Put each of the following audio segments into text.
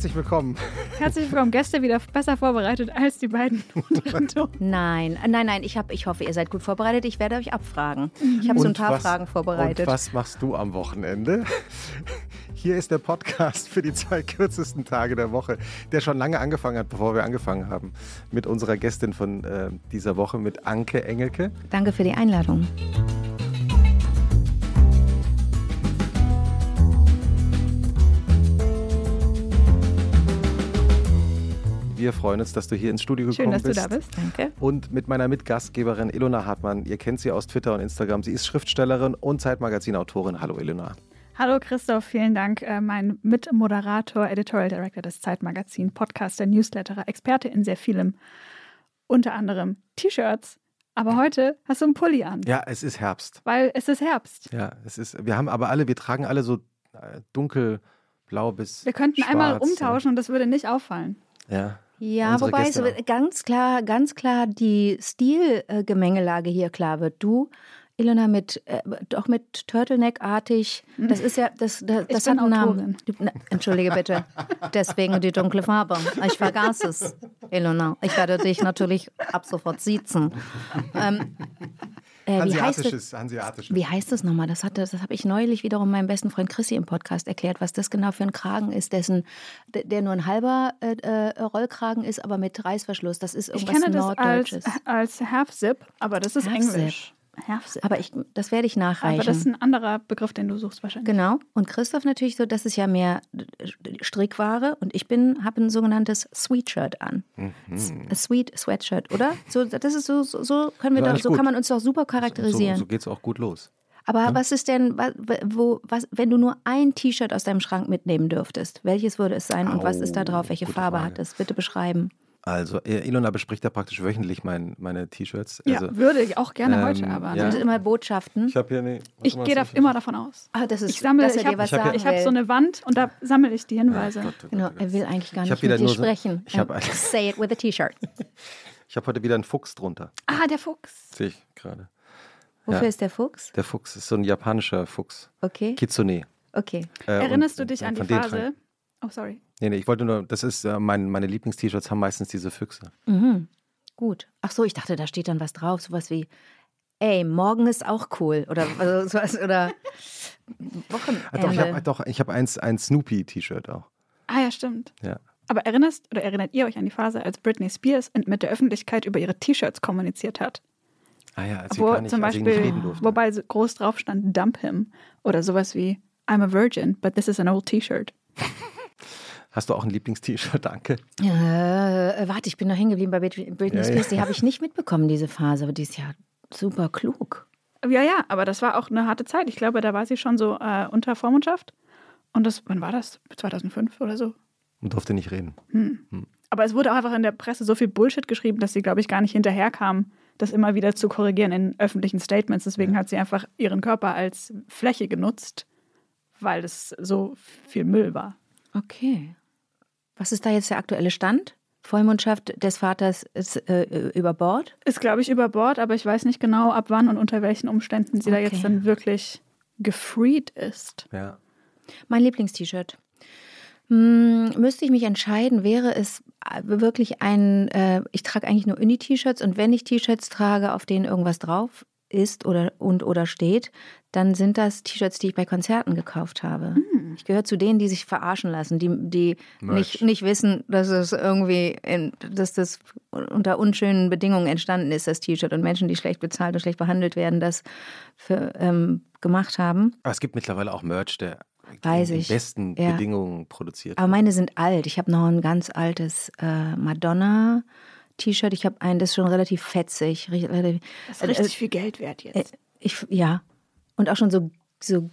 Herzlich willkommen. Herzlich willkommen. Gäste wieder besser vorbereitet als die beiden. nein, nein, nein. Ich, hab, ich hoffe, ihr seid gut vorbereitet. Ich werde euch abfragen. Ich habe so ein paar was, Fragen vorbereitet. Und was machst du am Wochenende? Hier ist der Podcast für die zwei kürzesten Tage der Woche, der schon lange angefangen hat, bevor wir angefangen haben. Mit unserer Gästin von äh, dieser Woche, mit Anke Engelke. Danke für die Einladung. Wir freuen uns, dass du hier ins Studio gekommen Schön, dass bist. du da bist. Danke. Und mit meiner Mitgastgeberin Ilona Hartmann. Ihr kennt sie aus Twitter und Instagram. Sie ist Schriftstellerin und Zeitmagazin-Autorin. Hallo Ilona. Hallo Christoph, vielen Dank. Äh, mein Mitmoderator, Editorial Director des Zeitmagazin, Podcaster, Newsletterer, Experte in sehr vielem, unter anderem T-Shirts. Aber heute hast du einen Pulli an. Ja, es ist Herbst. Weil es ist Herbst. Ja, es ist. Wir haben aber alle, wir tragen alle so äh, dunkelblau bis. Wir könnten schwarz, einmal umtauschen und das würde nicht auffallen. Ja. Ja, wobei Gäste auch. ganz klar, ganz klar die Stilgemengelage hier klar wird. Du, Ilona, mit äh, doch mit Turtleneck-artig. Das ist ja, das, das, das bin hat einen Autorin. Namen. Entschuldige bitte. Deswegen die dunkle Farbe. Ich vergaß es, Ilona. Ich werde dich natürlich ab sofort siezen. Ähm, äh, wie heißt es? Hanseatisches, Hanseatisches. Wie heißt das nochmal? Das, hatte- das habe ich neulich wiederum meinem besten Freund Chrissy im Podcast erklärt, was das genau für ein Kragen ist, dessen, der nur ein halber äh, äh, Rollkragen ist, aber mit Reißverschluss. Das ist Ich irgendwas kenne das als, Norddeutsches. als Half-Zip, aber das ist Half-Zip. Englisch. Half-Zip. Aber ich, das werde ich nachreichen. Aber das ist ein anderer Begriff, den du suchst wahrscheinlich. Genau. Und Christoph natürlich so, das ist ja mehr Strickware und ich bin habe ein sogenanntes Sweatshirt an. Mhm. A Sweet Sweatshirt, oder? So, das ist so, so, so können wir Ja, doch, so gut. kann man uns doch super So, charakterisieren. so geht es auch gut los. Aber was ist denn, wo, was, wenn du nur ein T-Shirt aus deinem Schrank mitnehmen dürftest, welches würde es sein und was ist da drauf? Welche Farbe Frage. hat es? Bitte beschreiben. Also, äh, Ilona bespricht ja praktisch wöchentlich mein, meine T-Shirts. Ja, Also, würde ich auch gerne ähm, heute, aber ja. Das sind immer Botschaften. ich habe hier eine. ich gehe da immer davon aus. Ah, das ist, Ich sammle, dass er ich habe hab hab so eine Wand und da sammle ich die Hinweise. Genau, er will eigentlich gar Ich nicht mit dir nur so- sprechen. ich ein- Say it with a T-Shirt. Ich habe heute wieder einen Fuchs drunter. ah, der Fuchs. Sehe ich gerade. Wofür Ja. ist der Fuchs? Der Fuchs ist so ein japanischer Fuchs. Okay, Kitsune. okay. Äh, Erinnerst und, du dich äh, an die Phase? Oh, sorry. Nee, nee, ich wollte nur, das ist, äh, mein, meine Lieblings-T-Shirts haben meistens diese Füchse. Mhm. Gut. Ach so, ich dachte, da steht dann was drauf, sowas wie Ey, morgen ist auch cool oder also, sowas oder Wochenende. Ah, doch, ich habe doch, ich hab eins, ein Snoopy-T-Shirt auch. Ah ja, stimmt. Ja. Aber erinnerst oder erinnert ihr euch an die Phase, als Britney Spears mit der Öffentlichkeit über ihre T-Shirts kommuniziert hat? Ah ja, als sie, Wo gar nicht, zum sie nicht Beispiel, reden durfte. wobei groß drauf stand, dump him. Oder sowas wie, I'm a virgin, but this is an old T-Shirt. Hast du auch ein Lieblings-T-Shirt? Danke. Äh, warte, ich bin noch hängen geblieben bei Brit- Britney Ja, Spears. Die habe ich nicht mitbekommen, diese Phase, aber die ist ja super klug. Ja, ja, aber das war auch eine harte Zeit. Ich glaube, da war sie schon so äh, unter Vormundschaft. Und das, wann war das? 2005 oder so. Und durfte nicht reden. Aber es wurde auch einfach in der Presse so viel Bullshit geschrieben, dass sie, glaube ich, gar nicht hinterherkam, das immer wieder zu korrigieren in öffentlichen Statements. Deswegen hat sie einfach ihren Körper als Fläche genutzt, weil es so viel Müll war. Okay. Was ist da jetzt der aktuelle Stand? Vollmundschaft des Vaters ist äh, über Bord? Ist, glaube ich, über Bord, aber ich weiß nicht genau, ab wann und unter welchen Umständen sie da Okay. jetzt dann wirklich gefreed ist. Ja. Mein Lieblingst-T-Shirt. Hm, müsste ich mich entscheiden, wäre es äh, wirklich ein, äh, ich trage eigentlich nur Uni-T-Shirts und wenn ich T-Shirts trage, auf denen irgendwas drauf ist oder und oder steht, dann sind das T-Shirts, die ich bei Konzerten gekauft habe. Ich gehöre zu denen, die sich verarschen lassen, die, die nicht, nicht wissen, dass es irgendwie, in, dass das unter unschönen Bedingungen entstanden ist, das T-Shirt und Menschen, die schlecht bezahlt und schlecht behandelt werden, das für, ähm, gemacht haben. Aber es gibt mittlerweile auch Merch, der Weiß ich. besten Ja. Bedingungen produziert Aber meine sind alt. Ich habe noch ein ganz altes äh, Madonna-T-Shirt. Ich habe ein, das ist schon relativ fetzig. Das ist richtig viel Geld wert Äh, jetzt. ich, ja. Und auch schon so, so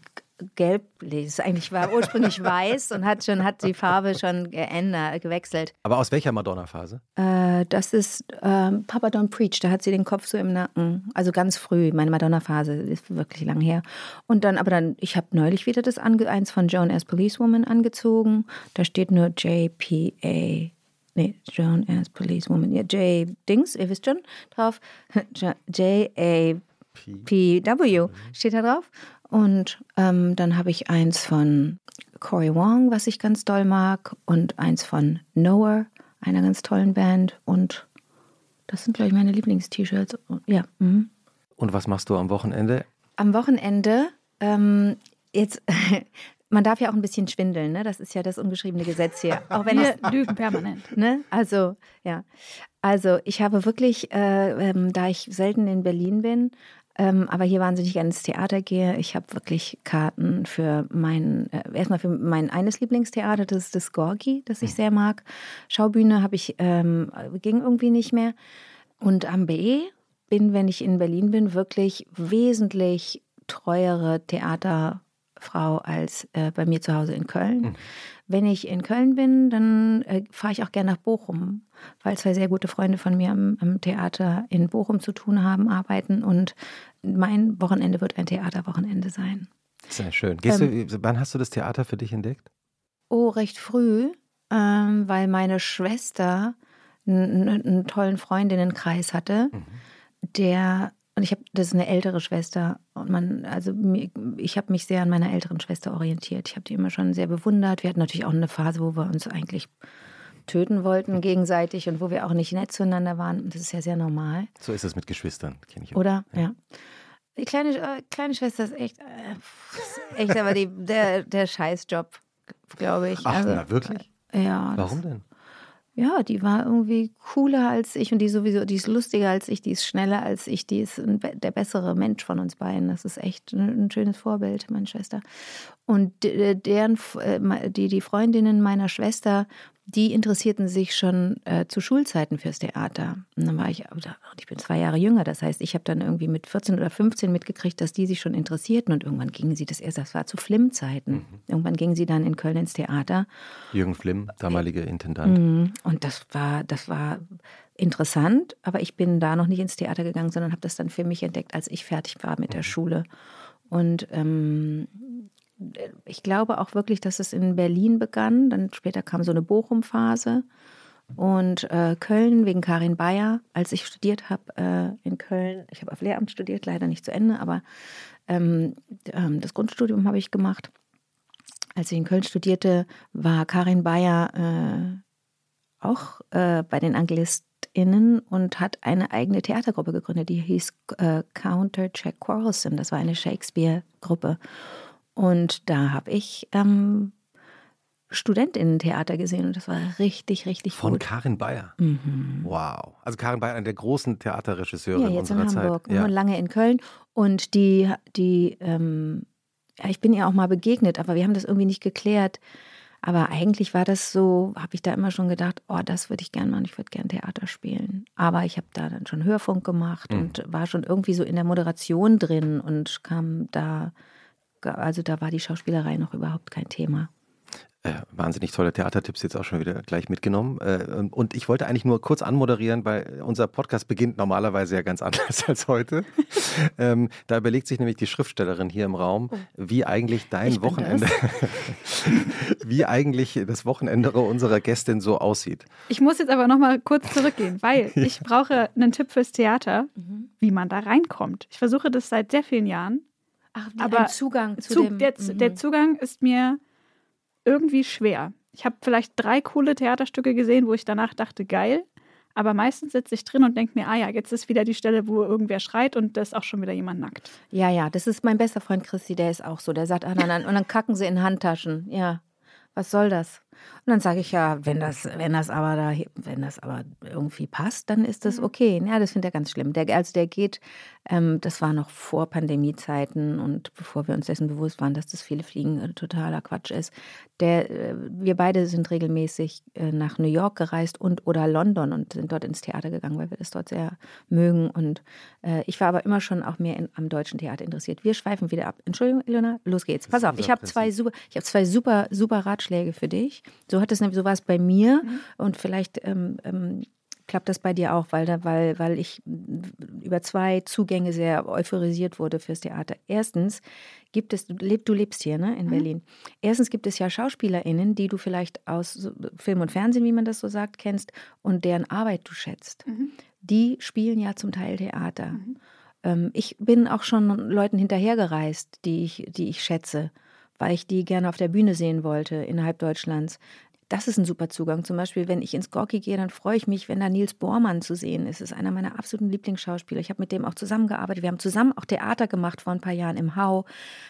gelblich. Es eigentlich war ursprünglich weiß und hat schon hat die Farbe schon geändert, gewechselt. Aber aus welcher Madonna-Phase? Äh, das ist ähm, Papa Don't Preach. Da hat sie den Kopf so im Nacken. Also ganz früh. Meine Madonna-Phase ist wirklich lang her. Und dann, aber dann, ich habe neulich wieder das ange eins von Joan as Policewoman angezogen. Da steht nur JPA. Nee, Joan as Policewoman. Ja, J. Dings, ihr wisst schon drauf. J-A-P-W steht da drauf. Und ähm, dann habe ich eins von Cory Wong, was ich ganz doll mag, und eins von Noah, einer ganz tollen Band. Und das sind, glaube ich, meine Lieblings-T-Shirts. Ja. Mhm. Und was machst du am Wochenende? Am Wochenende, ähm, jetzt, man darf ja auch ein bisschen schwindeln, ne? Das ist ja das ungeschriebene Gesetz hier. Auch wenn wir lügen permanent. Ne? Also, ja. Also, ich habe wirklich, äh, ähm, da ich selten in Berlin bin, ähm, aber hier wahnsinnig gerne ins Theater gehe. Ich habe wirklich Karten für mein, äh, erstmal für mein eines Lieblingstheater, das ist das Gorgi, das ich sehr mag. Schaubühne habe ich, ähm, ging irgendwie nicht mehr. Und am BE bin, wenn ich in Berlin bin, wirklich wesentlich treuere Theaterfrau als äh, bei mir zu Hause in Köln. Mhm. Wenn ich in Köln bin, dann äh, fahre ich auch gerne nach Bochum, weil zwei sehr gute Freunde von mir am, am, Theater in Bochum zu tun haben, arbeiten und mein Wochenende wird ein Theaterwochenende sein. Sehr schön. Gehst ähm, du, wann hast du das Theater für dich entdeckt? Oh, recht früh, ähm, weil meine Schwester einen, einen tollen Freundinnenkreis hatte, mhm. der und ich habe, das ist eine ältere Schwester und man, also ich habe mich sehr an meiner älteren Schwester orientiert. Ich habe die immer schon sehr bewundert. Wir hatten natürlich auch eine Phase, wo wir uns eigentlich töten wollten gegenseitig und wo wir auch nicht nett zueinander waren. Und das ist ja sehr normal. So ist es mit Geschwistern, kenne ich auch. Oder? Ja. ja. Die kleine, äh, kleine Schwester ist echt, äh, echt aber die, der, der Scheißjob, glaube ich. Ach, also, na wirklich? Ja. Warum denn? Ja, die war irgendwie cooler als ich und die sowieso, die ist lustiger als ich, die ist schneller als ich, die ist der bessere Mensch von uns beiden. Das ist echt ein, ein schönes Vorbild, meine Schwester. Und deren, äh, die, die Freundinnen meiner Schwester die interessierten sich schon äh, zu Schulzeiten fürs Theater. Und dann war ich, ich bin zwei Jahre jünger, das heißt, ich habe dann irgendwie mit 14 oder 15 mitgekriegt, dass die sich schon interessierten und irgendwann gingen sie das erst, das war zu Flimm-Zeiten. Mhm. Irgendwann gingen sie dann in Köln ins Theater. Jürgen Flimm, damaliger Intendant. Mhm. Und das war, das war interessant, aber ich bin da noch nicht ins Theater gegangen, sondern habe das dann für mich entdeckt, als ich fertig war mit der mhm. Schule. Und ähm, ich glaube auch wirklich, dass es in Berlin begann. Dann später kam so eine Bochum-Phase. Und äh, Köln wegen Karin Bayer, als ich studiert habe äh, in Köln, ich habe auf Lehramt studiert, leider nicht zu Ende, aber ähm, ähm, das Grundstudium habe ich gemacht. Als ich in Köln studierte, war Karin Bayer äh, auch äh, bei den AnglistInnen und hat eine eigene Theatergruppe gegründet, die hieß äh, Counter Jack Quarrelson. Das war eine Shakespeare-Gruppe. Und da habe ich ähm, Studentinnen-Theater gesehen und das war richtig, richtig Von gut. Von Karin Bayer. Mhm. Wow. Also Karin Bayer, eine der großen Theaterregisseure ja, jetzt unserer in Hamburg, Zeit. Ja. Und lange in Köln. Und die, die ähm, ja, ich bin ihr auch mal begegnet, aber wir haben das irgendwie nicht geklärt. Aber eigentlich war das so, habe ich da immer schon gedacht, oh, das würde ich gerne machen, ich würde gerne Theater spielen. Aber ich habe da dann schon Hörfunk gemacht mhm. und war schon irgendwie so in der Moderation drin und kam da also da war die Schauspielerei noch überhaupt kein Thema. Äh, wahnsinnig tolle Theatertipps jetzt auch schon wieder gleich mitgenommen. Äh, und ich wollte eigentlich nur kurz anmoderieren, weil unser Podcast beginnt normalerweise ja ganz anders als heute. ähm, da überlegt sich nämlich die Schriftstellerin hier im Raum, oh. wie eigentlich dein Wochenende, wie eigentlich das Wochenende unserer Gästin so aussieht. Ich muss jetzt aber nochmal kurz zurückgehen, weil ja. ich brauche einen Tipp fürs Theater, mhm. wie man da reinkommt. Ich versuche das seit sehr vielen Jahren Ach, aber Zugang zu Zug, dem. Der, mhm. der, Zugang ist mir irgendwie schwer. Ich habe vielleicht drei coole Theaterstücke gesehen, wo ich danach dachte, geil. Aber meistens sitze ich drin und denke mir, ah ja, jetzt ist wieder die Stelle, wo irgendwer schreit und da ist auch schon wieder jemand nackt. Ja, ja, das ist mein bester Freund Christi, der ist auch so. Der sagt, ah, nein, nein, und dann kacken sie in Handtaschen. Ja, was soll das? Und dann sage ich ja, wenn das, wenn das aber da, wenn das aber irgendwie passt, dann ist das mhm. okay. Ja, das finde ich ganz schlimm. Der, also der geht, ähm, das war noch vor Pandemiezeiten und bevor wir uns dessen bewusst waren, dass das viele Fliegen äh, totaler Quatsch ist. Der, äh, wir beide sind regelmäßig äh, nach New York gereist und oder London und sind dort ins Theater gegangen, weil wir das dort sehr mögen. Und äh, ich war aber immer schon auch mehr in, am deutschen Theater interessiert. Wir schweifen wieder ab. Entschuldigung, Ilona, los geht's. Pass auf, ich habe zwei super, ich habe zwei super, super Ratschläge für dich. So hat es nämlich, so war es bei mir mhm. und vielleicht ähm, ähm, klappt das bei dir auch, weil, da, weil, weil ich über zwei Zugänge sehr euphorisiert wurde fürs Theater. Erstens gibt es, du, du lebst hier ne, in mhm. Berlin. Erstens gibt es ja SchauspielerInnen, die du vielleicht aus Film und Fernsehen, wie man das so sagt, kennst und deren Arbeit du schätzt. Mhm. Die spielen ja zum Teil Theater. Mhm. Ähm, ich bin auch schon Leuten hinterhergereist, die ich, die ich schätze weil ich die gerne auf der Bühne sehen wollte innerhalb Deutschlands. Das ist ein super Zugang. Zum Beispiel, wenn ich ins Gorki gehe, dann freue ich mich, wenn da Nils Bormann zu sehen ist. Das ist einer meiner absoluten Lieblingsschauspieler. Ich habe mit dem auch zusammengearbeitet. Wir haben zusammen auch Theater gemacht vor ein paar Jahren im Hau.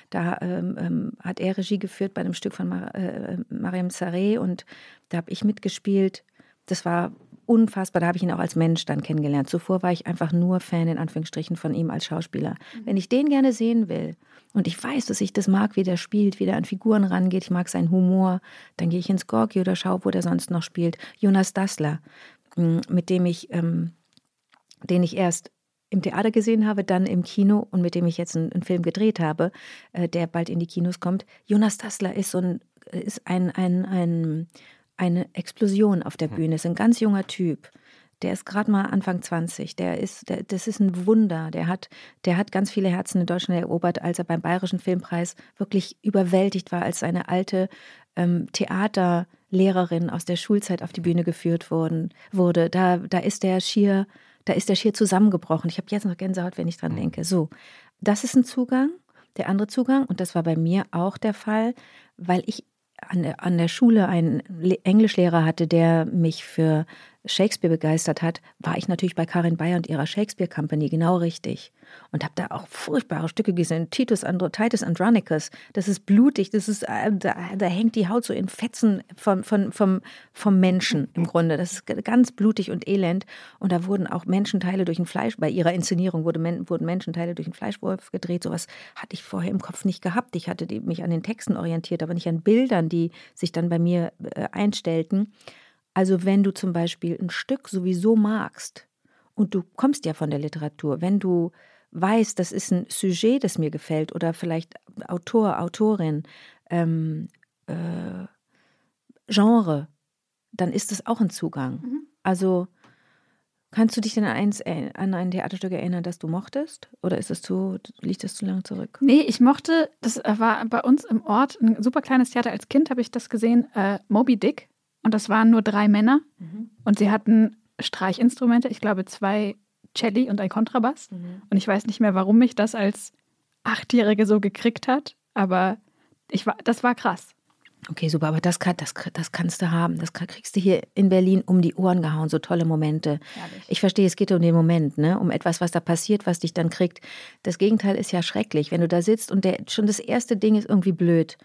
Da ähm, ähm, hat er Regie geführt bei einem Stück von Mar äh, Mariam Saré und da habe ich mitgespielt. Das war unfassbar. Da habe ich ihn auch als Mensch dann kennengelernt. Zuvor war ich einfach nur Fan in Anführungsstrichen von ihm als Schauspieler. Mhm. Wenn ich den gerne sehen will, und ich weiß, dass ich das mag, wie der spielt, wie der an Figuren rangeht. Ich mag seinen Humor. Dann gehe ich ins Gorki oder schaue, wo der sonst noch spielt. Jonas Dassler, mm, mit dem ich, ähm, den ich erst im Theater gesehen habe, dann im Kino und mit dem ich jetzt einen, einen Film gedreht habe, äh, der bald in die Kinos kommt. Jonas Dassler ist so ein, ist ein, ein, ein, eine Explosion auf der hm. Bühne, ist ein ganz junger Typ der ist gerade mal Anfang 20. Der ist, der, das ist ein Wunder. Der hat, der hat ganz viele Herzen in Deutschland erobert, als er beim Bayerischen Filmpreis wirklich überwältigt war, als seine alte ähm, Theaterlehrerin aus der Schulzeit auf die Bühne geführt worden, wurde. Da, da ist der schier, da ist der schier zusammengebrochen. Ich habe jetzt noch Gänsehaut, wenn ich dran mhm. denke. So, das ist ein Zugang. Der andere Zugang, und das war bei mir auch der Fall, weil ich an der, Schule einen Englischlehrer hatte, der mich für Shakespeare begeistert hat, war ich natürlich bei Karin Bayer und ihrer Shakespeare Company genau richtig. Und habe da auch furchtbare Stücke gesehen. Titus Andro, Titus Andronicus, das ist blutig, das ist, äh, da, da, hängt die Haut so in Fetzen von, von, vom, vom Menschen im Grunde. Das ist ganz blutig und elend. Und da wurden auch Menschenteile durch ein Fleisch, bei ihrer Inszenierung wurde, wurden Menschenteile durch einen Fleischwolf gedreht. Sowas hatte ich vorher im Kopf nicht gehabt. Ich hatte mich an den Texten orientiert, aber nicht an Bildern, die sich dann bei mir äh, einstellten. Also wenn du zum Beispiel ein Stück sowieso magst und du kommst ja von der Literatur, wenn du weißt, das ist ein Sujet, das mir gefällt oder vielleicht Autor, Autorin, ähm, äh, Genre, dann ist das auch ein Zugang. Mhm. Also kannst du dich denn eins, äh, an ein Theaterstück erinnern, das du mochtest? Oder ist das zu, liegt das zu lange zurück? Nee, ich mochte, das war bei uns im Ort ein super kleines Theater. Als Kind habe ich das gesehen, äh, Moby Dick und das waren nur drei Männer. Mhm. Und sie hatten Streichinstrumente, ich glaube zwei Celli und ein Kontrabass. Mhm. Und ich weiß nicht mehr, warum mich das als Achtjährige so gekriegt hat, aber ich war, das war krass. Okay, super, aber das, kann, das, das kannst du haben. Das kriegst du hier in Berlin um die Ohren gehauen, so tolle Momente. Ehrlich. Ich verstehe, es geht um den Moment, ne? um etwas, was da passiert, was dich dann kriegt. Das Gegenteil ist ja schrecklich, wenn du da sitzt und der, schon das erste Ding ist irgendwie blöd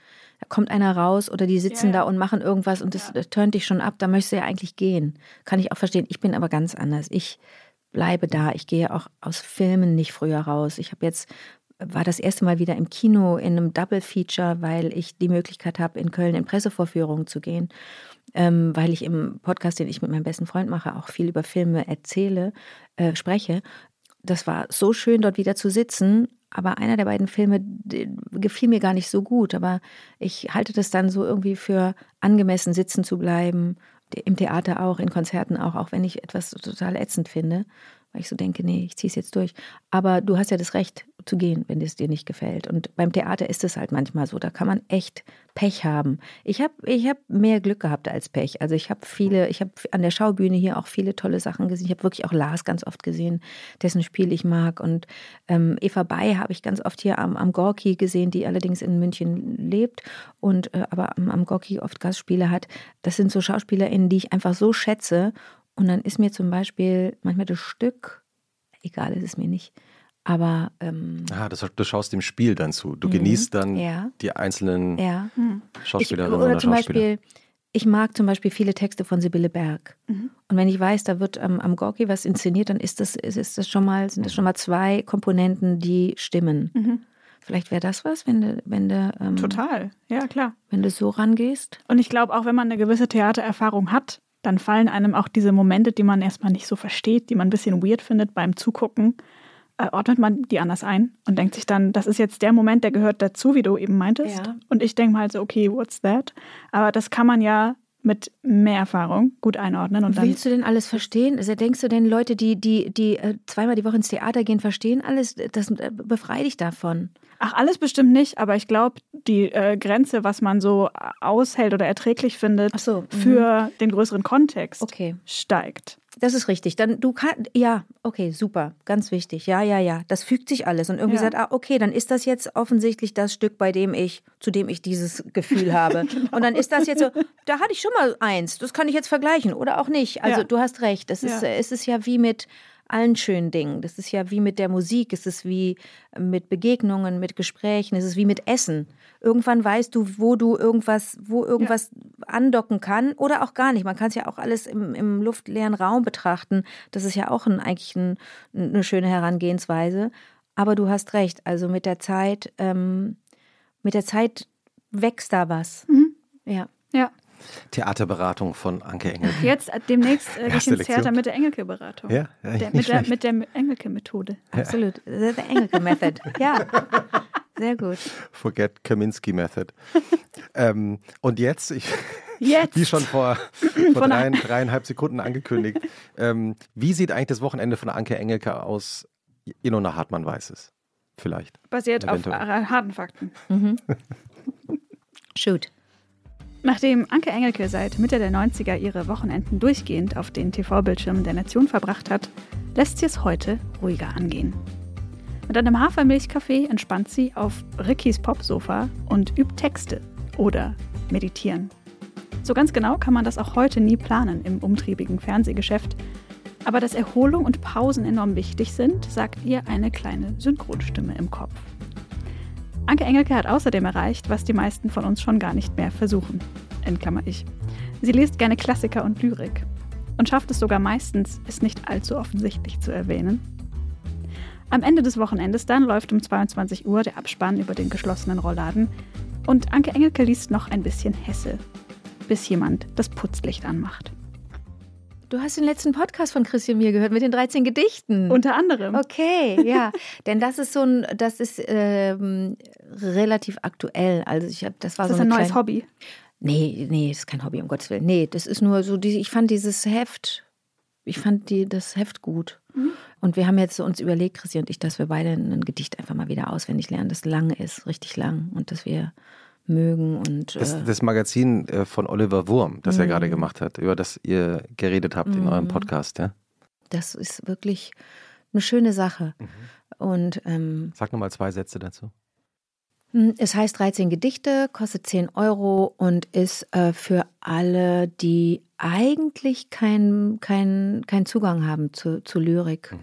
da kommt einer raus oder die sitzen ja, ja. da und machen irgendwas und das, das turnt dich schon ab, da möchtest du ja eigentlich gehen. Kann ich auch verstehen. Ich bin aber ganz anders. Ich bleibe da. Ich gehe auch aus Filmen nicht früher raus. Ich habe jetzt war das erste Mal wieder im Kino in einem Double Feature, weil ich die Möglichkeit habe, in Köln in Pressevorführungen zu gehen, ähm, weil ich im Podcast, den ich mit meinem besten Freund mache, auch viel über Filme erzähle, äh, spreche. Das war so schön, dort wieder zu sitzen aber einer der beiden Filme gefiel mir gar nicht so gut. Aber ich halte das dann so irgendwie für angemessen, sitzen zu bleiben. Im Theater auch, in Konzerten auch, auch wenn ich etwas total ätzend finde weil ich so denke, nee, ich ziehe es jetzt durch. Aber du hast ja das Recht zu gehen, wenn es dir nicht gefällt. Und beim Theater ist es halt manchmal so, da kann man echt Pech haben. Ich habe ich hab mehr Glück gehabt als Pech. Also ich habe viele, ich habe an der Schaubühne hier auch viele tolle Sachen gesehen. Ich habe wirklich auch Lars ganz oft gesehen, dessen Spiel ich mag. Und ähm, Eva Bay habe ich ganz oft hier am, am Gorki gesehen, die allerdings in München lebt und äh, aber am, am Gorki oft Gastspiele hat. Das sind so SchauspielerInnen, die ich einfach so schätze und dann ist mir zum Beispiel manchmal das Stück, egal ist es mir nicht, aber. Ähm, ah, das, du schaust dem Spiel dann zu. Du mhm, genießt dann ja. die einzelnen ja. Hm. Schauspielerinnen ich, oder, oder zum Beispiel, ich mag zum Beispiel viele Texte von Sibylle Berg. Mhm. Und wenn ich weiß, da wird ähm, am Gorki was inszeniert, dann ist das, ist, ist das schon mal, sind das schon mal zwei Komponenten, die stimmen. Mhm. Vielleicht wäre das was, wenn du, wenn du ähm, total, ja klar, wenn du so rangehst. Und ich glaube auch, wenn man eine gewisse Theatererfahrung hat, dann fallen einem auch diese Momente, die man erstmal nicht so versteht, die man ein bisschen weird findet beim Zugucken, äh, ordnet man die anders ein und denkt sich dann, das ist jetzt der Moment, der gehört dazu, wie du eben meintest. Ja. Und ich denke mal so, okay, what's that? Aber das kann man ja mit mehr Erfahrung gut einordnen. Und Willst du denn alles verstehen? Also denkst du denn, Leute, die, die, die äh, zweimal die Woche ins Theater gehen, verstehen alles? Das äh, befreit dich davon. Ach, alles bestimmt nicht, aber ich glaube, die äh, Grenze, was man so aushält oder erträglich findet, so, für den größeren Kontext okay. steigt. Das ist richtig. Dann du kannst, ja, okay, super, ganz wichtig. Ja, ja, ja. Das fügt sich alles und irgendwie Ja. sagt, ah, okay, dann ist das jetzt offensichtlich das Stück, bei dem ich, zu dem ich dieses Gefühl habe. Genau. Und dann ist das jetzt so, da hatte ich schon mal eins. Das kann ich jetzt vergleichen oder auch nicht. Also Ja. du hast recht. Das ist, Ja. es ist ja wie mit allen schönen Dingen. Das ist ja wie mit der Musik. Es ist wie mit Begegnungen, mit Gesprächen. Es ist wie mit Essen. Irgendwann weißt du, wo du irgendwas, wo irgendwas andocken kann oder auch gar nicht. Man kann es ja auch alles im, im luftleeren Raum betrachten. Das ist ja auch ein, eigentlich ein, eine schöne Herangehensweise. Aber du hast recht. Also mit der Zeit, ähm, mit der Zeit wächst da was. Mhm. Ja. Ja. Theaterberatung von Anke Engel. Jetzt äh, demnächst äh, gehe ins. Theater mit der Engelke-Beratung. Ja, ja, Der, nicht mit, der, schlecht. mit der Engelke-Methode. Absolut. The Engelke Method. Ja. Sehr gut. Forget Kaminski Method. ähm, und jetzt, ich, Jetzt. wie schon vor, vor Von drei, dreieinhalb Sekunden angekündigt, ähm, wie sieht eigentlich das Wochenende von Anke Engelke aus? Ilona Hartmann weiß es. Vielleicht. Basiert auf Eventuell. äh, harten Fakten. Shoot. Nachdem Anke Engelke seit Mitte der 90er ihre Wochenenden durchgehend auf den TV-Bildschirmen der Nation verbracht hat, lässt sie es heute ruhiger angehen. Mit einem Hafermilchkaffee entspannt sie auf Rickys Popsofa und übt Texte oder meditieren. So ganz genau kann man das auch heute nie planen im umtriebigen Fernsehgeschäft. Aber dass Erholung und Pausen enorm wichtig sind, sagt ihr eine kleine Synchronstimme im Kopf. Anke Engelke hat außerdem erreicht, was die meisten von uns schon gar nicht mehr versuchen. In Klammer ich. Sie liest gerne Klassiker und Lyrik und schafft es sogar meistens, es nicht allzu offensichtlich zu erwähnen. Am Ende des Wochenendes dann läuft um 22 Uhr der Abspann über den geschlossenen Rollladen und Anke Engelke liest noch ein bisschen Hesse, bis jemand das Putzlicht anmacht. Du hast den letzten Podcast von Christian Mir gehört mit den 13 Gedichten. Unter anderem. Okay, ja, denn das ist so ein, das ist ähm, relativ aktuell. Also ich habe, das war Ist das so ein eine neues Hobby? Nee, nee, das ist kein Hobby, um Gottes Willen. Nee, das ist nur so, die, ich fand dieses Heft, ich fand die, das Heft gut. Und wir haben jetzt uns überlegt, Christi und ich, dass wir beide ein Gedicht einfach mal wieder auswendig lernen, das lang ist, richtig lang und dass wir mögen und Das, äh, das Magazin äh, von Oliver Wurm, das er gerade gemacht hat, über das ihr geredet habt in eurem Podcast. Ja? das ist wirklich eine schöne Sache. Und ähm, Sag nochmal zwei Sätze dazu. Hm, Es heißt 13 Gedichte, kostet 10 Euro und ist äh, für alle, die eigentlich keinen kein, kein Zugang haben zu, zu Lyrik.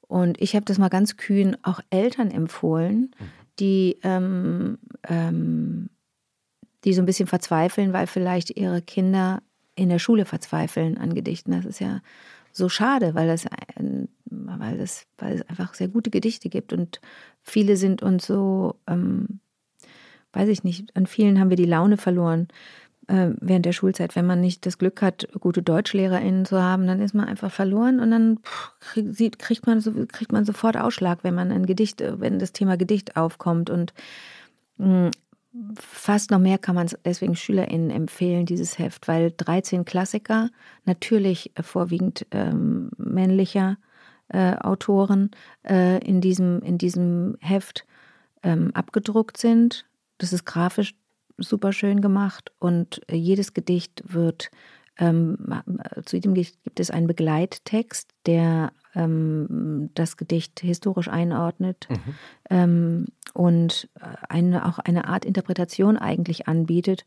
Und ich habe das mal ganz kühn auch Eltern empfohlen, die, ähm, ähm, die so ein bisschen verzweifeln, weil vielleicht ihre Kinder in der Schule verzweifeln an Gedichten. Das ist ja so schade, weil das, weil das, weil es einfach sehr gute Gedichte gibt und viele sind uns so, ähm, weiß ich nicht, an vielen haben wir die Laune verloren äh, während der Schulzeit. Wenn man nicht das Glück hat, gute DeutschlehrerInnen zu haben, dann ist man einfach verloren und dann krieg- sieht- kriegt man, so, kriegt man sofort Ausschlag, wenn man ein Gedicht, wenn das Thema Gedicht aufkommt und mh, Fast noch mehr kann man es deswegen SchülerInnen empfehlen, dieses Heft, weil 13 Klassiker, natürlich äh, vorwiegend ähm, männlicher äh, Autoren, äh, in, diesem, in diesem Heft ähm, abgedruckt sind. Das ist grafisch super schön gemacht und äh, jedes Gedicht wird, ähm, äh, zu jedem Gedicht gibt es einen Begleittext, der ähm, das Gedicht historisch einordnet ähm, und äh, eine, auch eine Art Interpretation eigentlich anbietet,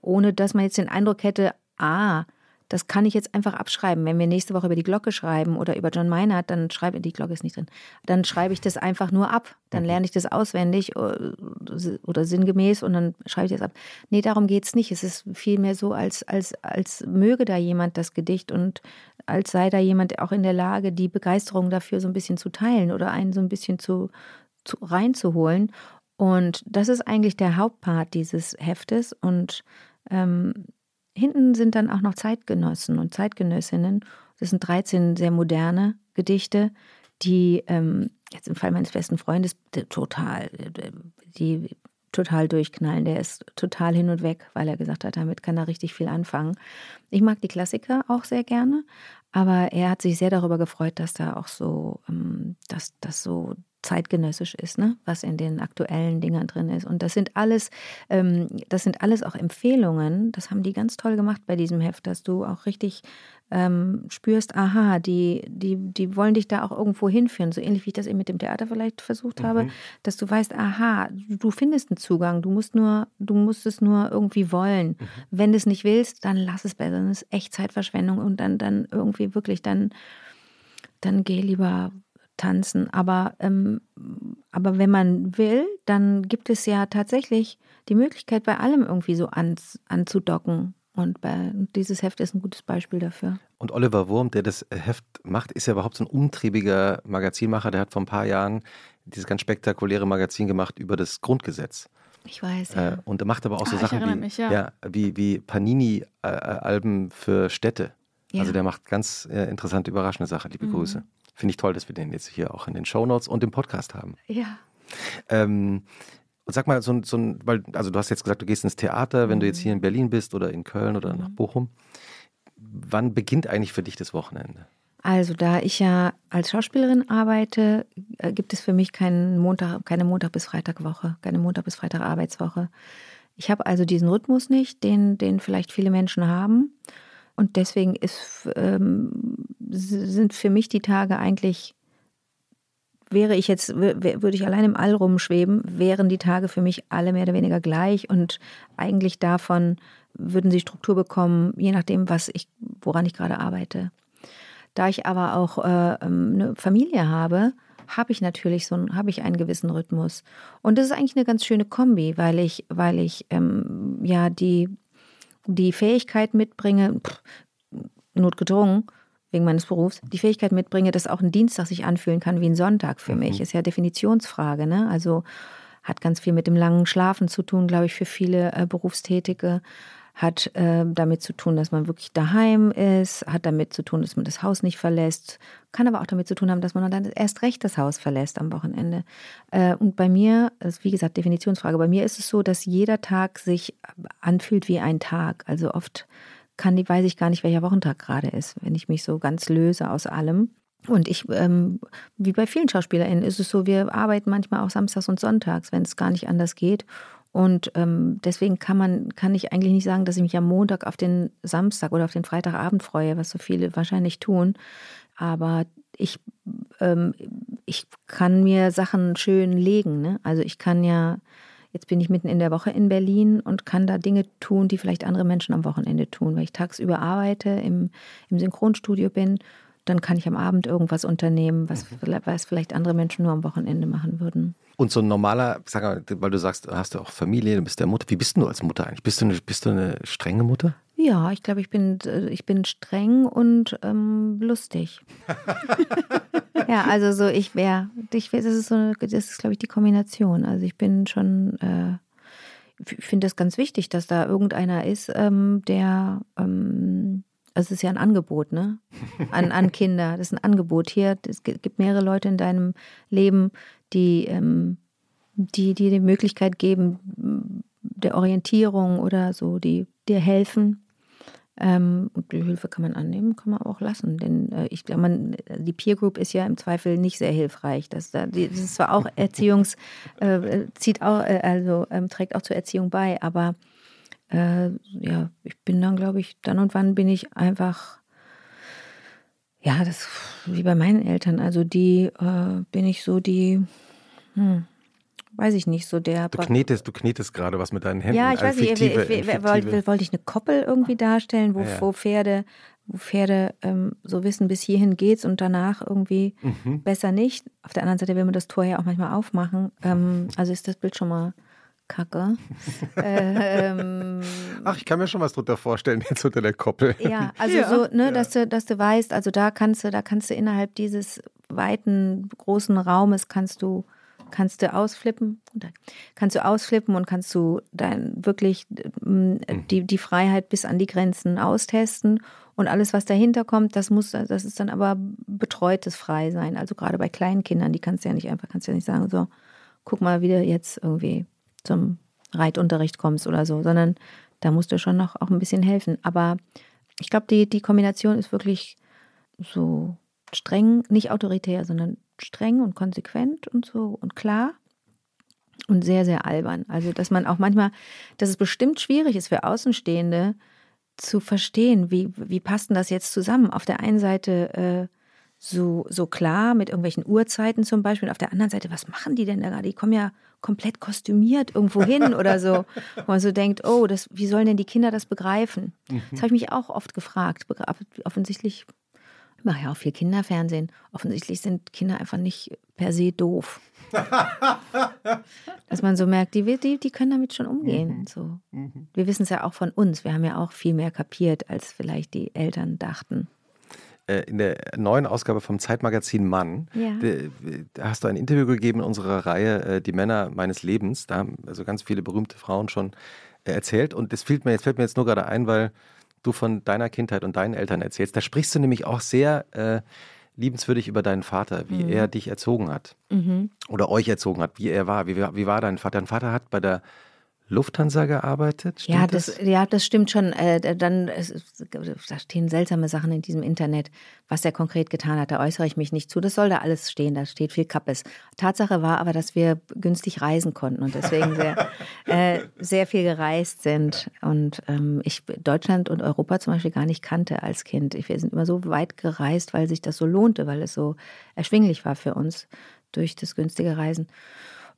ohne dass man jetzt den Eindruck hätte, ah, das kann ich jetzt einfach abschreiben. Wenn wir nächste Woche über die Glocke schreiben oder über John Meinert, dann schreibe die Glocke ist nicht drin. Dann schreibe ich das einfach nur ab. Dann lerne ich das auswendig äh, oder sinngemäß und dann schreibe ich das ab. Nee, darum geht es nicht. Es ist vielmehr so, als, als, als möge da jemand das Gedicht und als sei da jemand auch in der Lage, die Begeisterung dafür so ein bisschen zu teilen oder einen so ein bisschen zu, zu reinzuholen. Und das ist eigentlich der Hauptpart dieses Heftes. Und ähm, hinten sind dann auch noch Zeitgenossen und Zeitgenössinnen. Das sind 13 sehr moderne Gedichte, die ähm, jetzt im Fall meines besten Freundes total, die total durchknallen. Der ist total hin und weg, weil er gesagt hat, damit kann er richtig viel anfangen. Ich mag die Klassiker auch sehr gerne, aber er hat sich sehr darüber gefreut, dass da auch so, ähm, dass das so zeitgenössisch ist, ne? was in den aktuellen Dingern drin ist. Und das sind alles, ähm, das sind alles auch Empfehlungen. Das haben die ganz toll gemacht bei diesem Heft, dass du auch richtig ähm, spürst, aha, die, die, die wollen dich da auch irgendwo hinführen, so ähnlich wie ich das eben mit dem Theater vielleicht versucht mhm. habe, dass du weißt, aha, du findest einen Zugang, du musst nur, du musst es nur irgendwie wollen. Mhm. Wenn du es nicht willst, dann lass es besser, dann ist echt Zeitverschwendung und dann, dann irgendwie wirklich, dann, dann geh lieber tanzen. Aber, ähm, aber wenn man will, dann gibt es ja tatsächlich die Möglichkeit, bei allem irgendwie so an, anzudocken. Und bei, dieses Heft ist ein gutes Beispiel dafür. Und Oliver Wurm, der das Heft macht, ist ja überhaupt so ein umtriebiger Magazinmacher. Der hat vor ein paar Jahren dieses ganz spektakuläre Magazin gemacht über das Grundgesetz. Ich weiß. Ja. Äh, und er macht aber auch so oh, Sachen wie, mich, ja. Ja, wie, wie Panini-Alben für Städte. Ja. Also der macht ganz äh, interessante, überraschende Sachen. Liebe mhm. Grüße. Finde ich toll, dass wir den jetzt hier auch in den Shownotes und im Podcast haben. Ja. Ähm, und sag mal, so, so ein, weil, also du hast jetzt gesagt, du gehst ins Theater, wenn mhm. du jetzt hier in Berlin bist oder in Köln oder mhm. nach Bochum. Wann beginnt eigentlich für dich das Wochenende? Also, da ich ja als Schauspielerin arbeite, äh, gibt es für mich keinen Montag, keine Montag- bis Freitagwoche, keine Montag- bis Freitag-Arbeitswoche. Ich habe also diesen Rhythmus nicht, den, den vielleicht viele Menschen haben. Und deswegen ist, ähm, sind für mich die Tage eigentlich wäre ich jetzt, würde ich allein im All rumschweben, wären die Tage für mich alle mehr oder weniger gleich und eigentlich davon würden sie Struktur bekommen, je nachdem, was ich, woran ich gerade arbeite. Da ich aber auch äh, ähm, eine Familie habe, habe ich natürlich so einen, ich einen gewissen Rhythmus. Und das ist eigentlich eine ganz schöne Kombi, weil ich, weil ich ähm, ja die, die Fähigkeit mitbringe, pff, notgedrungen, wegen meines Berufs, die Fähigkeit mitbringe, dass auch ein Dienstag sich anfühlen kann wie ein Sonntag für mhm. mich. Ist ja Definitionsfrage. Ne? Also hat ganz viel mit dem langen Schlafen zu tun, glaube ich, für viele äh, Berufstätige. Hat äh, damit zu tun, dass man wirklich daheim ist, hat damit zu tun, dass man das Haus nicht verlässt, kann aber auch damit zu tun haben, dass man dann erst recht das Haus verlässt am Wochenende. Äh, und bei mir, ist, wie gesagt, Definitionsfrage, bei mir ist es so, dass jeder Tag sich anfühlt wie ein Tag. Also oft kann die, weiß ich gar nicht, welcher Wochentag gerade ist, wenn ich mich so ganz löse aus allem. Und ich, ähm, wie bei vielen SchauspielerInnen, ist es so, wir arbeiten manchmal auch samstags und sonntags, wenn es gar nicht anders geht. Und ähm, deswegen kann man, kann ich eigentlich nicht sagen, dass ich mich am Montag auf den Samstag oder auf den Freitagabend freue, was so viele wahrscheinlich tun. Aber ich, ähm, ich kann mir Sachen schön legen. Ne? Also ich kann ja Jetzt bin ich mitten in der Woche in Berlin und kann da Dinge tun, die vielleicht andere Menschen am Wochenende tun. Weil ich tagsüber arbeite, im, im Synchronstudio bin, dann kann ich am Abend irgendwas unternehmen, was, mhm. was vielleicht andere Menschen nur am Wochenende machen würden. Und so ein normaler, sag mal, weil du sagst, hast du auch Familie, du bist der Mutter. Wie bist du als Mutter eigentlich? Bist du eine, bist du eine strenge Mutter? Ja, ich glaube, ich bin, ich bin streng und ähm, lustig. ja, also so, ich wäre, ich, das ist so, das ist, glaube ich, die Kombination. Also ich bin schon, äh, ich finde das ganz wichtig, dass da irgendeiner ist, ähm, der, ähm, es ist ja ein Angebot, ne? An, an Kinder. Das ist ein Angebot. Hier, es gibt mehrere Leute in deinem Leben, die, ähm, die dir die Möglichkeit geben, der Orientierung oder so, die dir helfen. Ähm, und die Hilfe kann man annehmen, kann man auch lassen. Denn äh, ich glaube, man, die Peer Group ist ja im Zweifel nicht sehr hilfreich. Das, das ist zwar auch Erziehungs, äh, zieht auch, äh, also ähm, trägt auch zur Erziehung bei, aber äh, ja, ich bin dann, glaube ich, dann und wann bin ich einfach, ja, das wie bei meinen Eltern. Also die äh, bin ich so die, hm, weiß ich nicht, so der. Du knetest, du knetest gerade was mit deinen Händen. Ja, ich weiß nicht, fiktive, ich, ich, wollte, wollte ich eine Koppel irgendwie darstellen, wo, ja. wo Pferde, wo Pferde ähm, so wissen, bis hierhin geht's und danach irgendwie mhm. besser nicht. Auf der anderen Seite will man das Tor ja auch manchmal aufmachen. Ähm, also ist das Bild schon mal kacke. ähm, Ach, ich kann mir schon was drunter vorstellen, jetzt unter der Koppel. Ja, also ja. so, ne, ja. dass du, dass du weißt, also da kannst du, da kannst du innerhalb dieses weiten, großen Raumes kannst du kannst du ausflippen, kannst du ausflippen und kannst du dann wirklich mhm. die, die Freiheit bis an die Grenzen austesten. Und alles, was dahinter kommt, das muss, das ist dann aber betreutes Frei sein. Also gerade bei kleinen Kindern, die kannst du ja nicht einfach, kannst du ja nicht sagen, so, guck mal, wie du jetzt irgendwie zum Reitunterricht kommst oder so, sondern da musst du schon noch auch ein bisschen helfen. Aber ich glaube, die, die Kombination ist wirklich so streng, nicht autoritär, sondern streng und konsequent und so und klar und sehr, sehr albern. Also, dass man auch manchmal, dass es bestimmt schwierig ist für Außenstehende zu verstehen, wie, wie passt denn das jetzt zusammen? Auf der einen Seite äh, so, so klar mit irgendwelchen Uhrzeiten zum Beispiel, auf der anderen Seite, was machen die denn da gerade? Die kommen ja komplett kostümiert irgendwo hin oder so. Wo man so denkt, oh, das, wie sollen denn die Kinder das begreifen? Mhm. Das habe ich mich auch oft gefragt. Offensichtlich ich mache ja auch viel Kinderfernsehen. Offensichtlich sind Kinder einfach nicht per se doof. Dass man so merkt, die, die, die können damit schon umgehen. Mhm. So. Mhm. Wir wissen es ja auch von uns. Wir haben ja auch viel mehr kapiert, als vielleicht die Eltern dachten in der neuen Ausgabe vom Zeitmagazin Mann, ja. da hast du ein Interview gegeben in unserer Reihe äh, Die Männer meines Lebens. Da haben also ganz viele berühmte Frauen schon äh, erzählt. Und das fällt mir, jetzt fällt mir jetzt nur gerade ein, weil du von deiner Kindheit und deinen Eltern erzählst. Da sprichst du nämlich auch sehr äh, liebenswürdig über deinen Vater, wie mhm. er dich erzogen hat. Mhm. Oder euch erzogen hat, wie er war. Wie, wie war dein Vater? Dein Vater hat bei der Lufthansa gearbeitet? Stimmt ja, das, das? ja, das stimmt schon. Äh, dann, da stehen seltsame Sachen in diesem Internet, was er konkret getan hat. Da äußere ich mich nicht zu. Das soll da alles stehen. Da steht viel Kappes. Tatsache war aber, dass wir günstig reisen konnten und deswegen sehr, äh, sehr viel gereist sind. Und ähm, ich Deutschland und Europa zum Beispiel gar nicht kannte als Kind. Wir sind immer so weit gereist, weil sich das so lohnte, weil es so erschwinglich war für uns durch das günstige Reisen.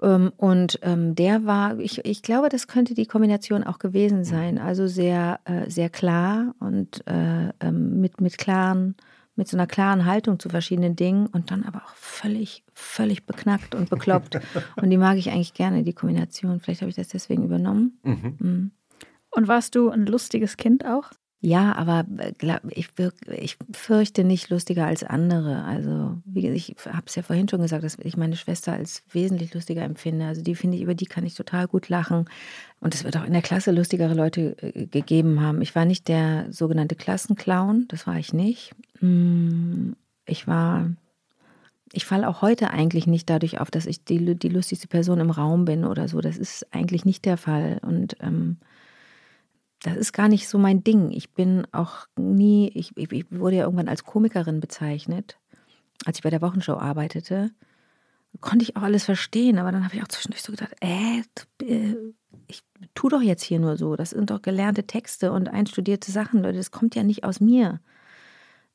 Ähm, und ähm, der war, ich, ich glaube, das könnte die Kombination auch gewesen sein. Also sehr, äh, sehr klar und äh, ähm, mit, mit klaren, mit so einer klaren Haltung zu verschiedenen Dingen und dann aber auch völlig, völlig beknackt und bekloppt. und die mag ich eigentlich gerne, die Kombination. Vielleicht habe ich das deswegen übernommen. Mhm. Mhm. Und warst du ein lustiges Kind auch? Ja, aber äh, ich, ich fürchte nicht lustiger als andere. Also, wie ich habe es ja vorhin schon gesagt, dass ich meine Schwester als wesentlich lustiger empfinde. Also, die finde ich, über die kann ich total gut lachen. Und es wird auch in der Klasse lustigere Leute äh, gegeben haben. Ich war nicht der sogenannte Klassenclown, das war ich nicht. Hm, ich war, ich falle auch heute eigentlich nicht dadurch auf, dass ich die, die lustigste Person im Raum bin oder so. Das ist eigentlich nicht der Fall. Und ähm, das ist gar nicht so mein Ding. Ich bin auch nie, ich, ich, wurde ja irgendwann als Komikerin bezeichnet, als ich bei der Wochenshow arbeitete. Konnte ich auch alles verstehen, aber dann habe ich auch zwischendurch so gedacht, äh, ich tu doch jetzt hier nur so. Das sind doch gelernte Texte und einstudierte Sachen, Leute. Das kommt ja nicht aus mir.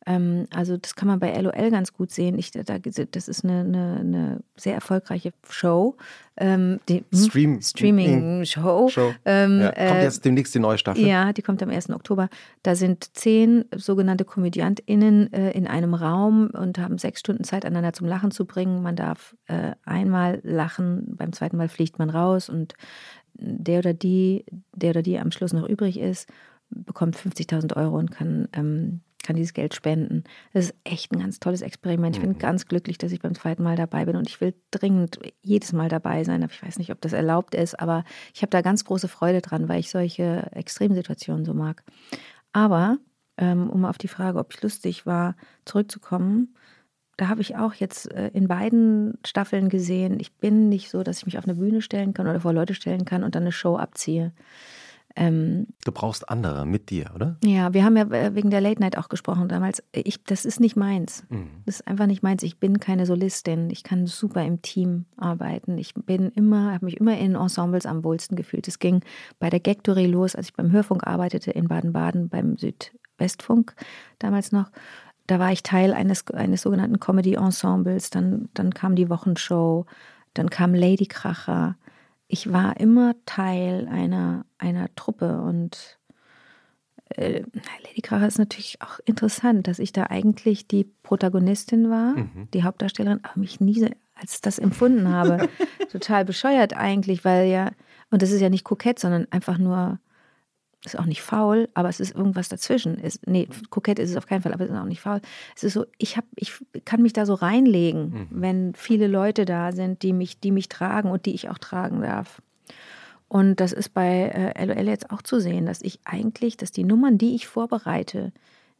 Ähm, also das kann man bei LOL ganz gut sehen. Ich, da, das ist eine, eine, eine sehr erfolgreiche Show. Ähm, die hm? Stream Streaming-Show. Show. Ähm, ja, kommt äh, jetzt demnächst die neue Staffel. Ja, die kommt am 1. Oktober. Da sind zehn sogenannte KomödiantInnen äh, in einem Raum und haben sechs Stunden Zeit, einander zum Lachen zu bringen. Man darf äh, einmal lachen, beim zweiten Mal fliegt man raus und der oder die, der oder die am Schluss noch übrig ist, bekommt 50.000 Euro und kann ähm, kann dieses Geld spenden. Das ist echt ein ganz tolles Experiment. Ich bin mhm. ganz glücklich, dass ich beim zweiten Mal dabei bin und ich will dringend jedes Mal dabei sein. Aber ich weiß nicht, ob das erlaubt ist, aber ich habe da ganz große Freude dran, weil ich solche Extremsituationen so mag. Aber ähm, um auf die Frage, ob ich lustig war, zurückzukommen, da habe ich auch jetzt äh, in beiden Staffeln gesehen, ich bin nicht so, dass ich mich auf eine Bühne stellen kann oder vor Leute stellen kann und dann eine Show abziehe. Ähm, du brauchst andere mit dir, oder? Ja, wir haben ja äh, wegen der Late Night auch gesprochen damals. Ich, das ist nicht meins. Mhm. Das ist einfach nicht meins. Ich bin keine Solistin. Ich kann super im Team arbeiten. Ich bin immer, habe mich immer in Ensembles am wohlsten gefühlt. Es ging bei der Gagtory los, als ich beim Hörfunk arbeitete in Baden-Baden beim Südwestfunk damals noch. Da war ich Teil eines, eines sogenannten Comedy-Ensembles. Dann, dann kam die Wochenshow. Dann kam Lady Kracher ich war immer Teil einer, einer Truppe und äh, Lady Kracher ist natürlich auch interessant, dass ich da eigentlich die Protagonistin war, mhm. die Hauptdarstellerin, aber mich nie als das empfunden habe. Total bescheuert eigentlich, weil ja, und das ist ja nicht kokett, sondern einfach nur ist auch nicht faul, aber es ist irgendwas dazwischen. Ist, nee, kokett ist es auf keinen Fall, aber es ist auch nicht faul. Es ist so, ich, hab, ich kann mich da so reinlegen, mhm. wenn viele Leute da sind, die mich, die mich tragen und die ich auch tragen darf. Und das ist bei äh, LOL jetzt auch zu sehen, dass ich eigentlich, dass die Nummern, die ich vorbereite,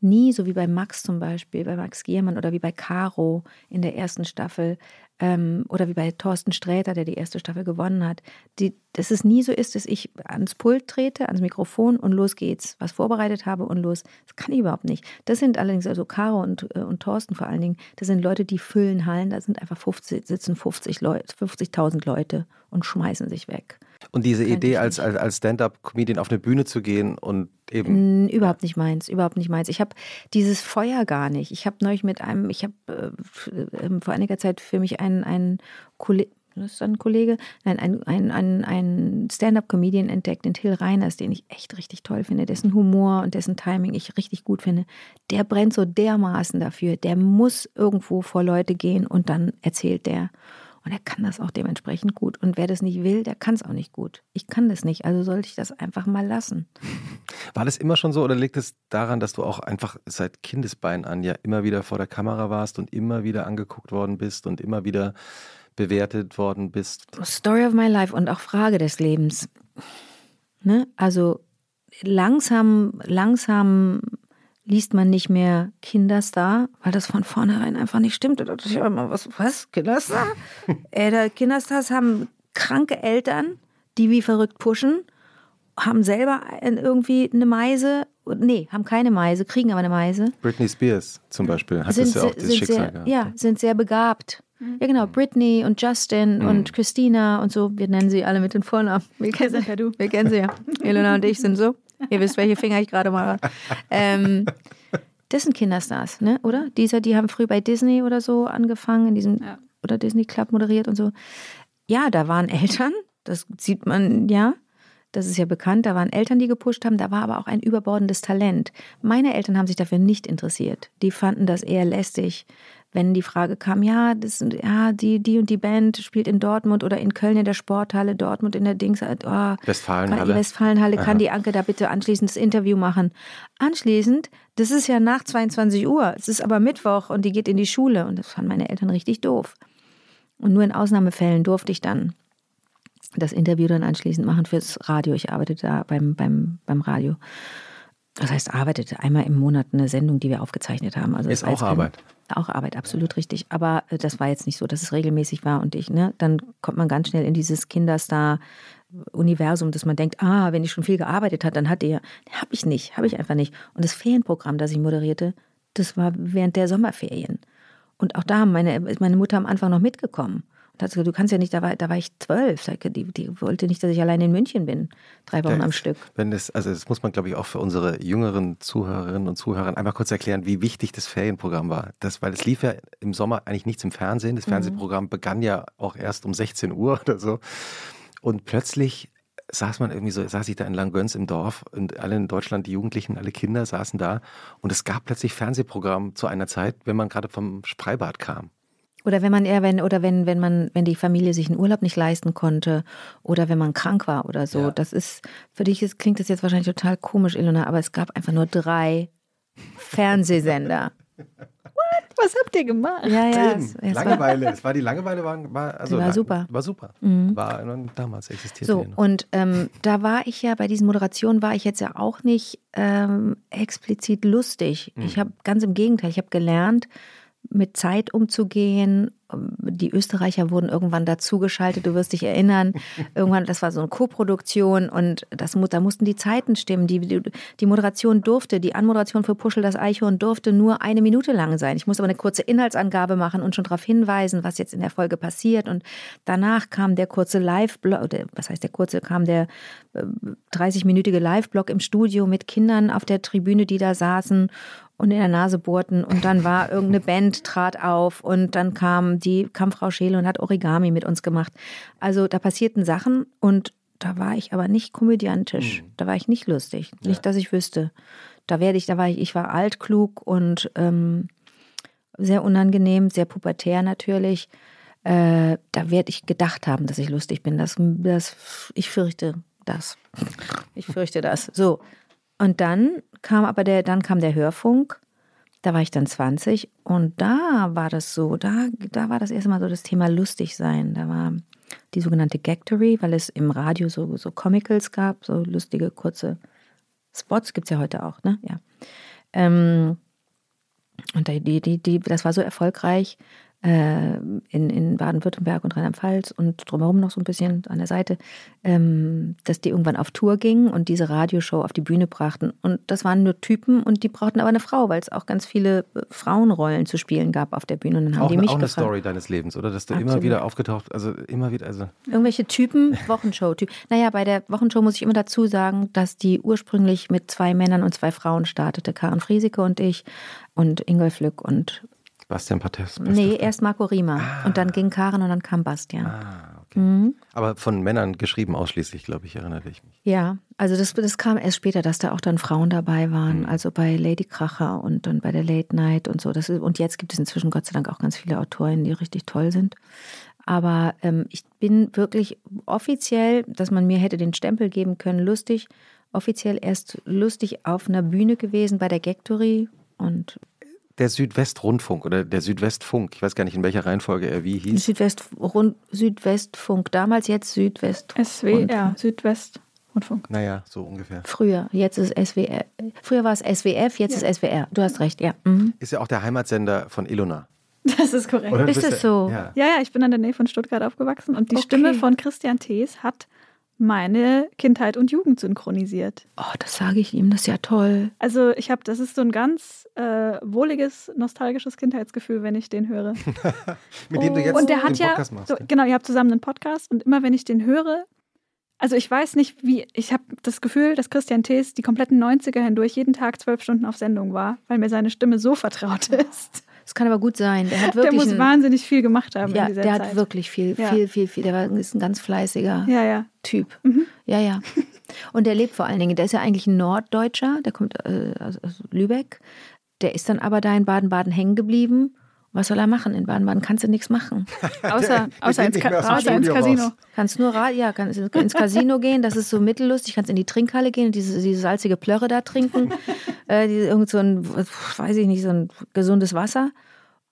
nie, so wie bei Max zum Beispiel, bei Max Giermann oder wie bei Caro in der ersten Staffel ähm, oder wie bei Thorsten Sträter, der die erste Staffel gewonnen hat, die, dass es nie so ist, dass ich ans Pult trete, ans Mikrofon und los geht's, was vorbereitet habe und los. Das kann ich überhaupt nicht. Das sind allerdings, also Caro und, äh, und Thorsten vor allen Dingen, das sind Leute, die füllen Hallen, da sind einfach 50, sitzen 50 Leute, 50.000 Leute und schmeißen sich weg. Und diese Idee, als, als, als Stand-up-Comedian auf eine Bühne zu gehen und eben. Überhaupt nicht meins, überhaupt nicht meins. Ich habe dieses Feuer gar nicht. Ich habe neulich mit einem, ich habe äh, vor einiger Zeit für mich einen, einen Kollegen, das ist ein Kollege, nein, ein, ein, ein, ein Stand-up-Comedian entdeckt, den Till Reiners, den ich echt richtig toll finde, dessen Humor und dessen Timing ich richtig gut finde. Der brennt so dermaßen dafür. Der muss irgendwo vor Leute gehen und dann erzählt der. Und er kann das auch dementsprechend gut. Und wer das nicht will, der kann es auch nicht gut. Ich kann das nicht, also sollte ich das einfach mal lassen. War das immer schon so oder liegt es daran, dass du auch einfach seit Kindesbein an ja immer wieder vor der Kamera warst und immer wieder angeguckt worden bist und immer wieder bewertet worden bist? Story of my life und auch Frage des Lebens. Ne? Also langsam, langsam liest man nicht mehr Kinderstar, weil das von vornherein einfach nicht stimmt. Da dachte ich immer, was, was? Kinderstar? äh, Kinderstars haben kranke Eltern, die wie verrückt pushen, haben selber irgendwie eine Meise. Nee, haben keine Meise, kriegen aber eine Meise. Britney Spears zum Beispiel hat sind, das ja auch dieses Schicksal sehr, gehabt. Ja, sind sehr begabt. Ja, genau. Britney und Justin mhm. und Christina und so. Wir nennen sie alle mit den Vornamen. Wir kennen sie, ja, wir kennen sie ja. Elena und ich sind so. Ihr wisst, welche Finger ich gerade mache. Ähm, das sind Kinderstars, ne? Oder? Dieser, die haben früh bei Disney oder so angefangen, in diesem ja. oder Disney Club moderiert und so. Ja, da waren Eltern, das sieht man ja. Das ist ja bekannt, da waren Eltern, die gepusht haben, da war aber auch ein überbordendes Talent. Meine Eltern haben sich dafür nicht interessiert. Die fanden das eher lästig, wenn die Frage kam, ja, das, ja, die, die und die Band spielt in Dortmund oder in Köln in der Sporthalle, Dortmund in der Dings, oh, Westfalenhalle. Westfalenhalle, kann die Anke da bitte anschließend das Interview machen? Anschließend, das ist ja nach 22 Uhr, es ist aber Mittwoch und die geht in die Schule und das fanden meine Eltern richtig doof. Und nur in Ausnahmefällen durfte ich dann das Interview dann anschließend machen fürs Radio. Ich arbeitete da beim, beim, beim Radio. Das heißt, arbeitete einmal im Monat eine Sendung, die wir aufgezeichnet haben. Also ist auch Arbeit. Auch Arbeit, absolut richtig. Aber äh, das war jetzt nicht so, dass es regelmäßig war und ich, ne, dann kommt man ganz schnell in dieses Kinderstar-Universum, dass man denkt, ah, wenn ich schon viel gearbeitet hat, dann hat ihr, habe ich nicht, habe ich einfach nicht. Und das Ferienprogramm, das ich moderierte, das war während der Sommerferien. Und auch da meine, meine Mutter am Anfang noch mitgekommen. Gesagt, du kannst ja nicht, da war, da war ich zwölf. Die, die wollte nicht, dass ich allein in München bin, drei Wochen ja, am Stück. Wenn das, also das muss man, glaube ich, auch für unsere jüngeren Zuhörerinnen und Zuhörer einmal kurz erklären, wie wichtig das Ferienprogramm war. Das, weil es lief ja im Sommer eigentlich nichts im Fernsehen. Das mhm. Fernsehprogramm mhm. begann ja auch erst um 16 Uhr oder so. Und plötzlich saß man irgendwie so, saß ich da in Langgöns im Dorf und alle in Deutschland, die Jugendlichen, alle Kinder saßen da und es gab plötzlich Fernsehprogramm zu einer Zeit, wenn man gerade vom Freibad kam. Oder wenn man eher, wenn, oder wenn, wenn man, wenn die Familie sich einen Urlaub nicht leisten konnte oder wenn man krank war oder so. Ja. Das ist, für dich ist, klingt das jetzt wahrscheinlich total komisch, Ilona, aber es gab einfach nur drei Fernsehsender. What? Was habt ihr gemacht? Ja, ja. Es, es Langeweile. War, es war die Langeweile, war, war, also, war super. War super. Mhm. War damals existiert. So, und ähm, da war ich ja, bei diesen Moderationen war ich jetzt ja auch nicht ähm, explizit lustig. Mhm. Ich habe ganz im Gegenteil, ich habe gelernt, mit Zeit umzugehen. Die Österreicher wurden irgendwann dazugeschaltet, du wirst dich erinnern. Irgendwann, das war so eine Koproduktion und das, da mussten die Zeiten stimmen. Die, die, die, Moderation durfte, die Anmoderation für Puschel das Eichhorn durfte nur eine Minute lang sein. Ich musste aber eine kurze Inhaltsangabe machen und schon darauf hinweisen, was jetzt in der Folge passiert. Und danach kam der kurze Live-Blog, was heißt der kurze, kam der 30-minütige äh, Live-Blog im Studio mit Kindern auf der Tribüne, die da saßen und in der Nase bohrten und dann war irgendeine Band trat auf und dann kam die kam Frau Scheele und hat Origami mit uns gemacht. Also da passierten Sachen und da war ich aber nicht komödiantisch. Mhm. Da war ich nicht lustig, ja. nicht, dass ich wüsste. Da werde ich, da war ich, ich war altklug und ähm, sehr unangenehm, sehr pubertär natürlich. Äh, da werde ich gedacht haben, dass ich lustig bin. Das, das, ich fürchte das. Ich fürchte das. So. Und dann kam aber der, dann kam der Hörfunk. Da war ich dann 20 und da war das so, da, da war das erste Mal so das Thema lustig sein. Da war die sogenannte Gagtory, weil es im Radio so, so Comicals gab, so lustige kurze Spots, gibt es ja heute auch, ne? Ja. Ähm, und die, die, die, das war so erfolgreich, äh, in, in Baden-Württemberg und Rheinland-Pfalz und drumherum noch so ein bisschen an der Seite, ähm, dass die irgendwann auf Tour gingen und diese Radioshow auf die Bühne brachten. Und das waren nur Typen und die brauchten aber eine Frau, weil es auch ganz viele äh, Frauenrollen zu spielen gab auf der Bühne. Und dann haben auch, die mich auch eine gefragt. Story deines Lebens, oder? Dass du Absolut. immer wieder aufgetaucht, also immer wieder, also Irgendwelche Typen, Wochenshow-Typen. Naja, bei der Wochenshow muss ich immer dazu sagen, dass die ursprünglich mit zwei Männern und zwei Frauen startete. Karen Frieseke und ich und Ingolf Lück und Bastian Pates. Nee, erst Marco Riemer. Und dann ging Karen und dann kam Bastian. Ah, okay. Mhm. Aber von Männern geschrieben ausschließlich, glaube ich, erinnere ich mich. Ja, also das, das kam erst später, dass da auch dann Frauen dabei waren. Mhm. Also bei Lady Kracher und dann bei der Late Night und so. Das ist, und jetzt gibt es inzwischen Gott sei Dank auch ganz viele Autorinnen, die richtig toll sind. Aber ähm, ich bin wirklich offiziell, dass man mir hätte den Stempel geben können, lustig, offiziell erst lustig auf einer Bühne gewesen bei der Gagtory und Der Südwestrundfunk oder der Südwestfunk, ich weiß gar nicht, in welcher Reihenfolge er wie hieß. Südwest, Rund, Südwestfunk, damals jetzt Südwest. SWR, Südwestrundfunk. Naja, so ungefähr. Früher, jetzt ist SWR. Früher war es SWF, jetzt ist SWR. Du hast recht, ja. Mhm. Ist ja auch der Heimatsender von Ilona. Das ist korrekt. Oder? Ist du- so? Ja. Ja, ja, ich bin in der Nähe von Stuttgart aufgewachsen und die Okay. Stimme von Christian Thees hat meine Kindheit und Jugend synchronisiert. Oh, das sage ich ihm, das ist ja toll. Also ich habe, das ist so ein ganz äh, wohliges, nostalgisches Kindheitsgefühl, wenn ich den höre. Mit dem du jetzt und der den hat ja, Podcast machst. so, genau, ihr habt zusammen einen Podcast und immer wenn ich den höre, also ich weiß nicht, wie, ich habe das Gefühl, dass Christian Thees die kompletten 90er hindurch jeden Tag zwölf Stunden auf Sendung war, weil mir seine Stimme so vertraut ist. Das kann aber gut sein. Der hat Der wirklich muss ein, wahnsinnig viel gemacht haben ja, in dieser der Zeit. hat wirklich viel, Ja. viel, viel, viel. Der war, ist ein ganz fleißiger ja, ja. Typ. Mhm. Ja, ja. Und der lebt vor allen Dingen. Der ist ja eigentlich ein Norddeutscher. Der kommt äh, aus, aus Lübeck. Der ist dann aber da in Baden-Baden hängen geblieben. Was soll er machen? In Baden-Baden kannst du nichts machen. Außer, außer, ins, Ka außer ins Casino. raus. Kannst nur ja, kannst ins Casino gehen, das ist so mittellustig, kannst in die Trinkhalle gehen und diese, diese salzige Plörre da trinken, äh, die, irgend so ein, weiß ich nicht, so ein gesundes Wasser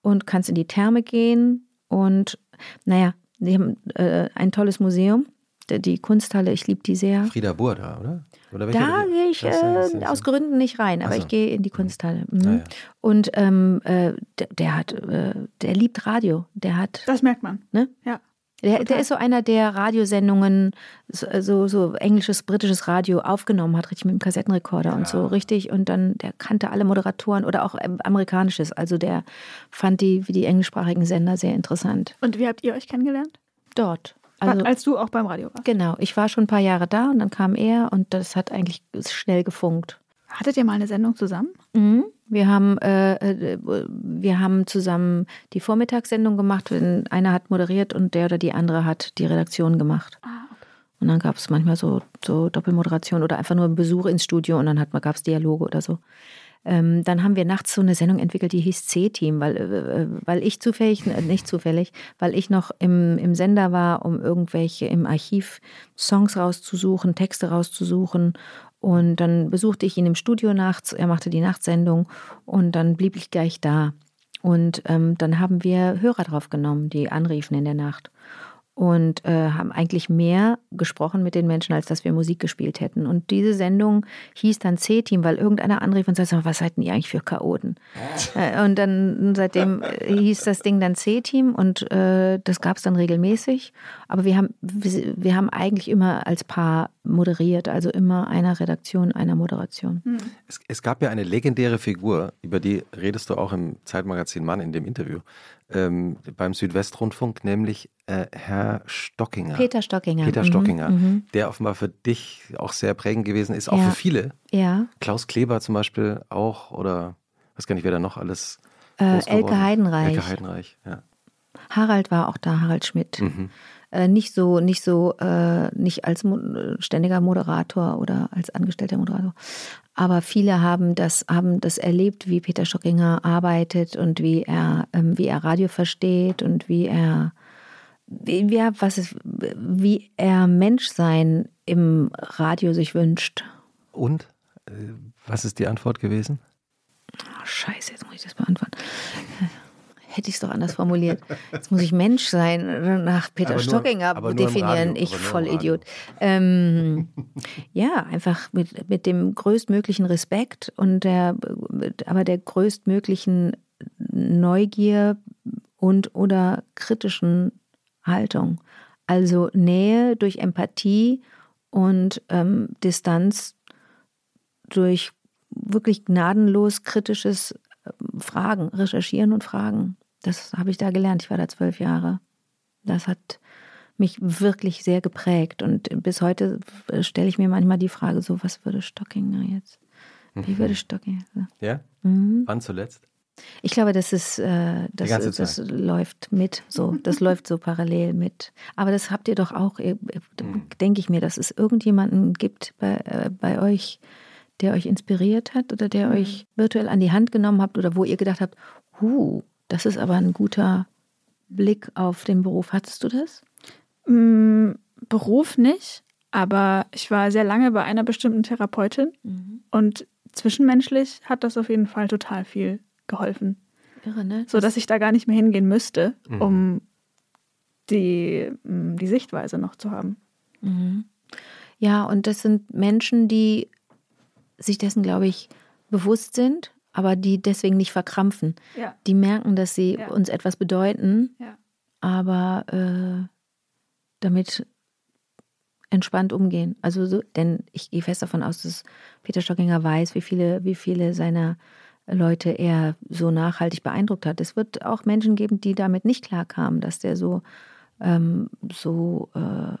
und kannst in die Therme gehen und naja, die haben äh, ein tolles Museum, die- die Kunsthalle, ich liebe die sehr. Frieda Burda, oder? oder Da gehe ich äh, aus Gründen nicht rein, aber so. ich gehe in die Kunsthalle. Mhm. Ah, ja. Und ähm, äh, der, der hat, äh, der liebt Radio, der hat Das merkt man. Ne? Ja. der, der ist so einer, der Radiosendungen, so, so, so englisches, britisches Radio aufgenommen hat, richtig mit dem Kassettenrekorder und so, richtig. Und dann, der kannte alle Moderatoren oder auch ähm, amerikanisches. Also der fand die, wie die englischsprachigen Sender sehr interessant. Und wie habt ihr euch kennengelernt? Dort. Also, Als du auch beim Radio warst. genau. Ich war schon ein paar Jahre da und dann kam er und das hat eigentlich schnell gefunkt. Hattet ihr mal eine Sendung zusammen? Mhm. Wir haben, äh, äh, wir haben zusammen die Vormittagssendung gemacht. Wenn Einer hat moderiert und der oder die andere hat die Redaktion gemacht. Ah, okay. Und dann gab es manchmal so, so Doppelmoderation oder einfach nur Besuch ins Studio und dann gab es Dialoge oder so. Ähm, dann haben wir nachts so eine Sendung entwickelt, die hieß C-Team, weil, äh, weil ich zufällig, äh, nicht zufällig, weil ich noch im, im Sender war, um irgendwelche im Archiv Songs rauszusuchen, Texte rauszusuchen. Und dann besuchte ich ihn im Studio nachts, er machte die Nachtsendung und dann blieb ich gleich da. Und ähm, dann haben wir Hörer drauf genommen, die anriefen in der Nacht und äh, haben eigentlich mehr gesprochen mit den Menschen, als dass wir Musik gespielt hätten. Und diese Sendung hieß dann C-Team, weil irgendeiner anrief und sagte, was seid denn ihr eigentlich für Chaoten? Äh, und dann seitdem äh, hieß das Ding dann C-Team und äh, das gab es dann regelmäßig. Aber wir haben, wir, wir haben eigentlich immer als Paar moderiert, also immer einer Redaktion, einer Moderation. Es, es gab ja eine legendäre Figur, über die redest du auch im Zeitmagazin Mann in dem Interview, ähm, beim Südwestrundfunk, nämlich äh, Herr Stockinger. Peter Stockinger. Peter Mhm, Stockinger, mhm. der offenbar für dich auch sehr prägend gewesen ist, auch Ja. für viele. Ja. Klaus Kleber zum Beispiel auch oder weiß gar nicht, wer da noch alles. Äh, Elke. Heidenreich. Elke Heidenreich, ja. Harald war auch da, Harald Schmidt. Mhm. Äh, nicht so, nicht so, äh, nicht als mo ständiger Moderator oder als angestellter Moderator. Aber viele haben das, haben das erlebt, wie Peter Stockinger arbeitet und wie er, ähm, wie er Radio versteht und wie er, wie, er, was ist, wie er Menschsein im Radio sich wünscht. Und äh, was ist die Antwort gewesen? Oh, scheiße, jetzt muss ich das beantworten. Hätte ich es doch anders formuliert. Jetzt muss ich Mensch sein, nach Peter Aber Stockinger nur definieren. Radio, ich Vollidiot. Ähm, ja, einfach mit, mit dem größtmöglichen Respekt und der, aber der größtmöglichen Neugier und oder kritischen Haltung. Also Nähe durch Empathie und ähm, Distanz durch wirklich gnadenlos kritisches ähm, Fragen, Recherchieren und Fragen. Das habe ich da gelernt. Ich war da zwölf Jahre. Das hat mich wirklich sehr geprägt. Und bis heute äh, stelle ich mir manchmal die Frage, so, was würde Stockinger jetzt? Wie würde Stockinger? Ja? Mhm. Wann zuletzt? Ich glaube, das ist, äh, das, das läuft mit, so, das läuft so parallel mit. Aber das habt ihr doch auch, Mhm. denke ich mir, dass es irgendjemanden gibt bei, äh, bei euch, der euch inspiriert hat oder der euch virtuell an die Hand genommen habt oder wo ihr gedacht habt, huh, das ist aber ein guter Blick auf den Beruf. Hattest du das? Mm, Beruf nicht, aber ich war sehr lange bei einer bestimmten Therapeutin und zwischenmenschlich hat das auf jeden Fall total viel geholfen. Irre, ne? So dass ich da gar nicht mehr hingehen müsste, Mhm. um die, mm, die Sichtweise noch zu haben. Mhm. Ja, und das sind Menschen, die sich dessen, glaube ich, bewusst sind, aber die deswegen nicht verkrampfen. Ja. Die merken, dass sie Ja. uns etwas bedeuten, Ja. aber äh, damit entspannt umgehen. Also so, denn ich gehe fest davon aus, dass Peter Stockinger weiß, wie viele, wie viele seiner Leute er so nachhaltig beeindruckt hat. Es wird auch Menschen geben, die damit nicht klarkamen, dass der so ähm, so äh,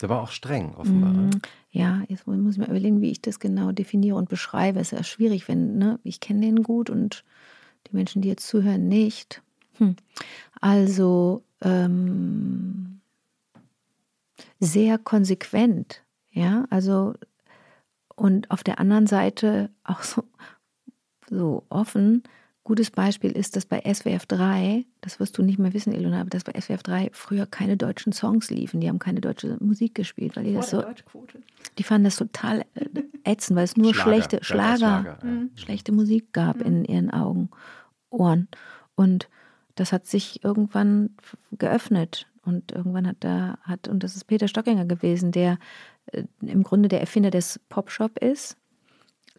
Der war auch streng, offenbar. ne? Mhm. Ja, jetzt muss ich mal überlegen, wie ich das genau definiere und beschreibe. Es ist ja schwierig, wenn, ne, ich kenne den gut und die Menschen, die jetzt zuhören, nicht. Hm. Also ähm, sehr konsequent, ja, also und auf der anderen Seite auch so, so offen. Gutes Beispiel ist, dass bei SWF 3, das wirst du nicht mehr wissen, Ilona, aber dass bei SWF 3 früher keine deutschen Songs liefen. Die haben keine deutsche Musik gespielt, weil die das so, die fanden das total äh, ätzend, weil es nur Schlager, schlechte Schlager, Schlager, ja. schlechte Musik gab in ihren Augen, Ohren. Und das hat sich irgendwann geöffnet. Und irgendwann hat da, hat, und das ist Peter Stockinger gewesen, der äh, im Grunde der Erfinder des Popshop ist.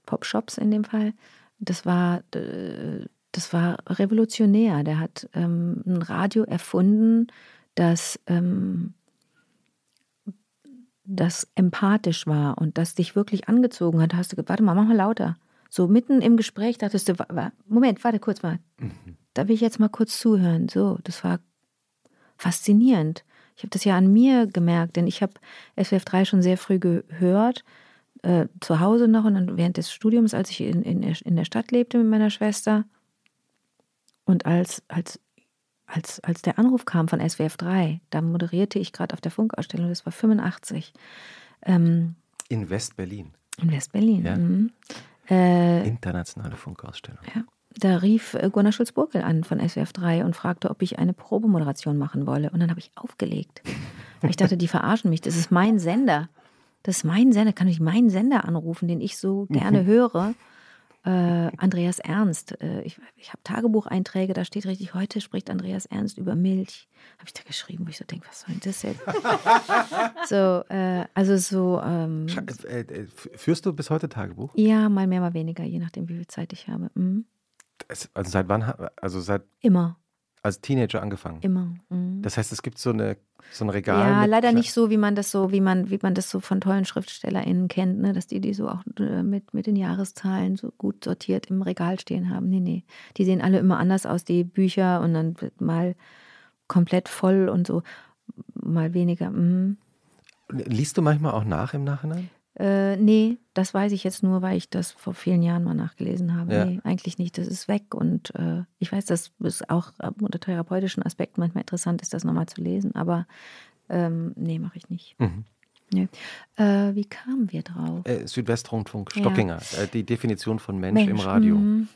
Popshops in dem Fall. Das war, äh, das war revolutionär. Der hat ähm, ein Radio erfunden, das, ähm, das empathisch war und das dich wirklich angezogen hat. Hast du, warte mal, mach mal lauter. So mitten im Gespräch dachtest du, Moment, warte kurz mal. Da will ich jetzt mal kurz zuhören. So, das war faszinierend. Ich habe das ja an mir gemerkt, denn ich habe SWF 3 schon sehr früh gehört, äh, zu Hause noch und dann während des Studiums, als ich in, in, in der Stadt lebte mit meiner Schwester. Und als, als, als, als der Anruf kam von SWF 3, da moderierte ich gerade auf der Funkausstellung, das war 85, ähm, In West-Berlin. in West-Berlin. Ja. Mhm. Äh, Internationale Funkausstellung. ja. Da rief äh, Gunnar Schulz-Burkel an von SWF 3 und fragte, ob ich eine Probemoderation machen wolle. Und dann habe ich aufgelegt. Ich dachte, die verarschen mich. Das ist mein Sender. Das ist mein Sender. Kann ich meinen Sender anrufen, den ich so gerne höre? Äh, Andreas Ernst. Äh, ich ich habe Tagebucheinträge, da steht richtig, heute spricht Andreas Ernst über Milch. Habe ich da geschrieben, wo ich so denke, was soll denn das jetzt? so, äh, also so, ähm, äh, äh, Führst du bis heute Tagebuch? ja, mal mehr, mal weniger, je nachdem, wie viel Zeit ich habe. Mhm. Es- Also seit wann? Also seit Immer, als Teenager angefangen. immer. Mhm. Das heißt, es gibt so eine so ein Regal. Ja, leider nicht so, wie man das so, wie man, wie man das so von tollen SchriftstellerInnen kennt, ne? dass die die so auch äh, mit, mit den Jahreszahlen so gut sortiert im Regal stehen haben. Nee, nee. Die sehen alle immer anders aus, die Bücher, und dann wird mal komplett voll und so, mal weniger. Mhm. Liest du manchmal auch nach im Nachhinein? Äh, nee, das weiß ich jetzt nur, weil ich das vor vielen Jahren mal nachgelesen habe. Ja. Nee, eigentlich nicht. Das ist weg. Und äh, ich weiß, dass es auch unter therapeutischen Aspekten manchmal interessant ist, das nochmal zu lesen. Aber ähm, nee, mache ich nicht. Mhm. Nee. Äh, wie kamen wir drauf? Äh, Südwestrundfunk, Ja. Stockinger. Äh, die Definition von Mensch, im Mensch, Radio. mhm.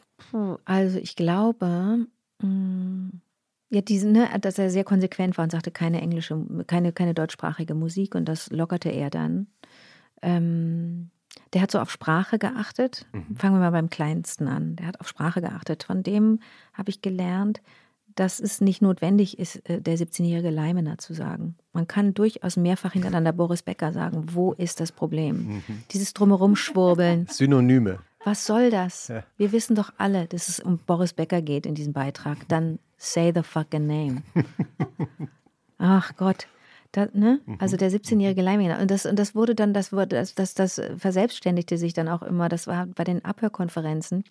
Also ich glaube, mh, ja, diesen, ne, dass er sehr konsequent war und sagte, keine englische, keine, keine deutschsprachige Musik und das lockerte er dann. Ähm, der hat so auf Sprache geachtet. Mhm. Fangen wir mal beim Kleinsten an. Der hat auf Sprache geachtet. Von dem habe ich gelernt, dass es nicht notwendig ist, äh, der 17-jährige Leimener zu sagen. Man kann durchaus mehrfach hintereinander Boris Becker sagen. Wo ist das Problem? Mhm. Dieses drumherum schwurbeln. Synonyme. Was soll das? Ja. Wir wissen doch alle, dass es um Boris Becker geht in diesem Beitrag. Dann say the fucking name. Ach Gott. Da, ne? Mhm. Also der 17-jährige Leimener. Und das, und das wurde dann, das wurde, das, das, das verselbstständigte sich dann auch immer, das war bei den Abhörkonferenzen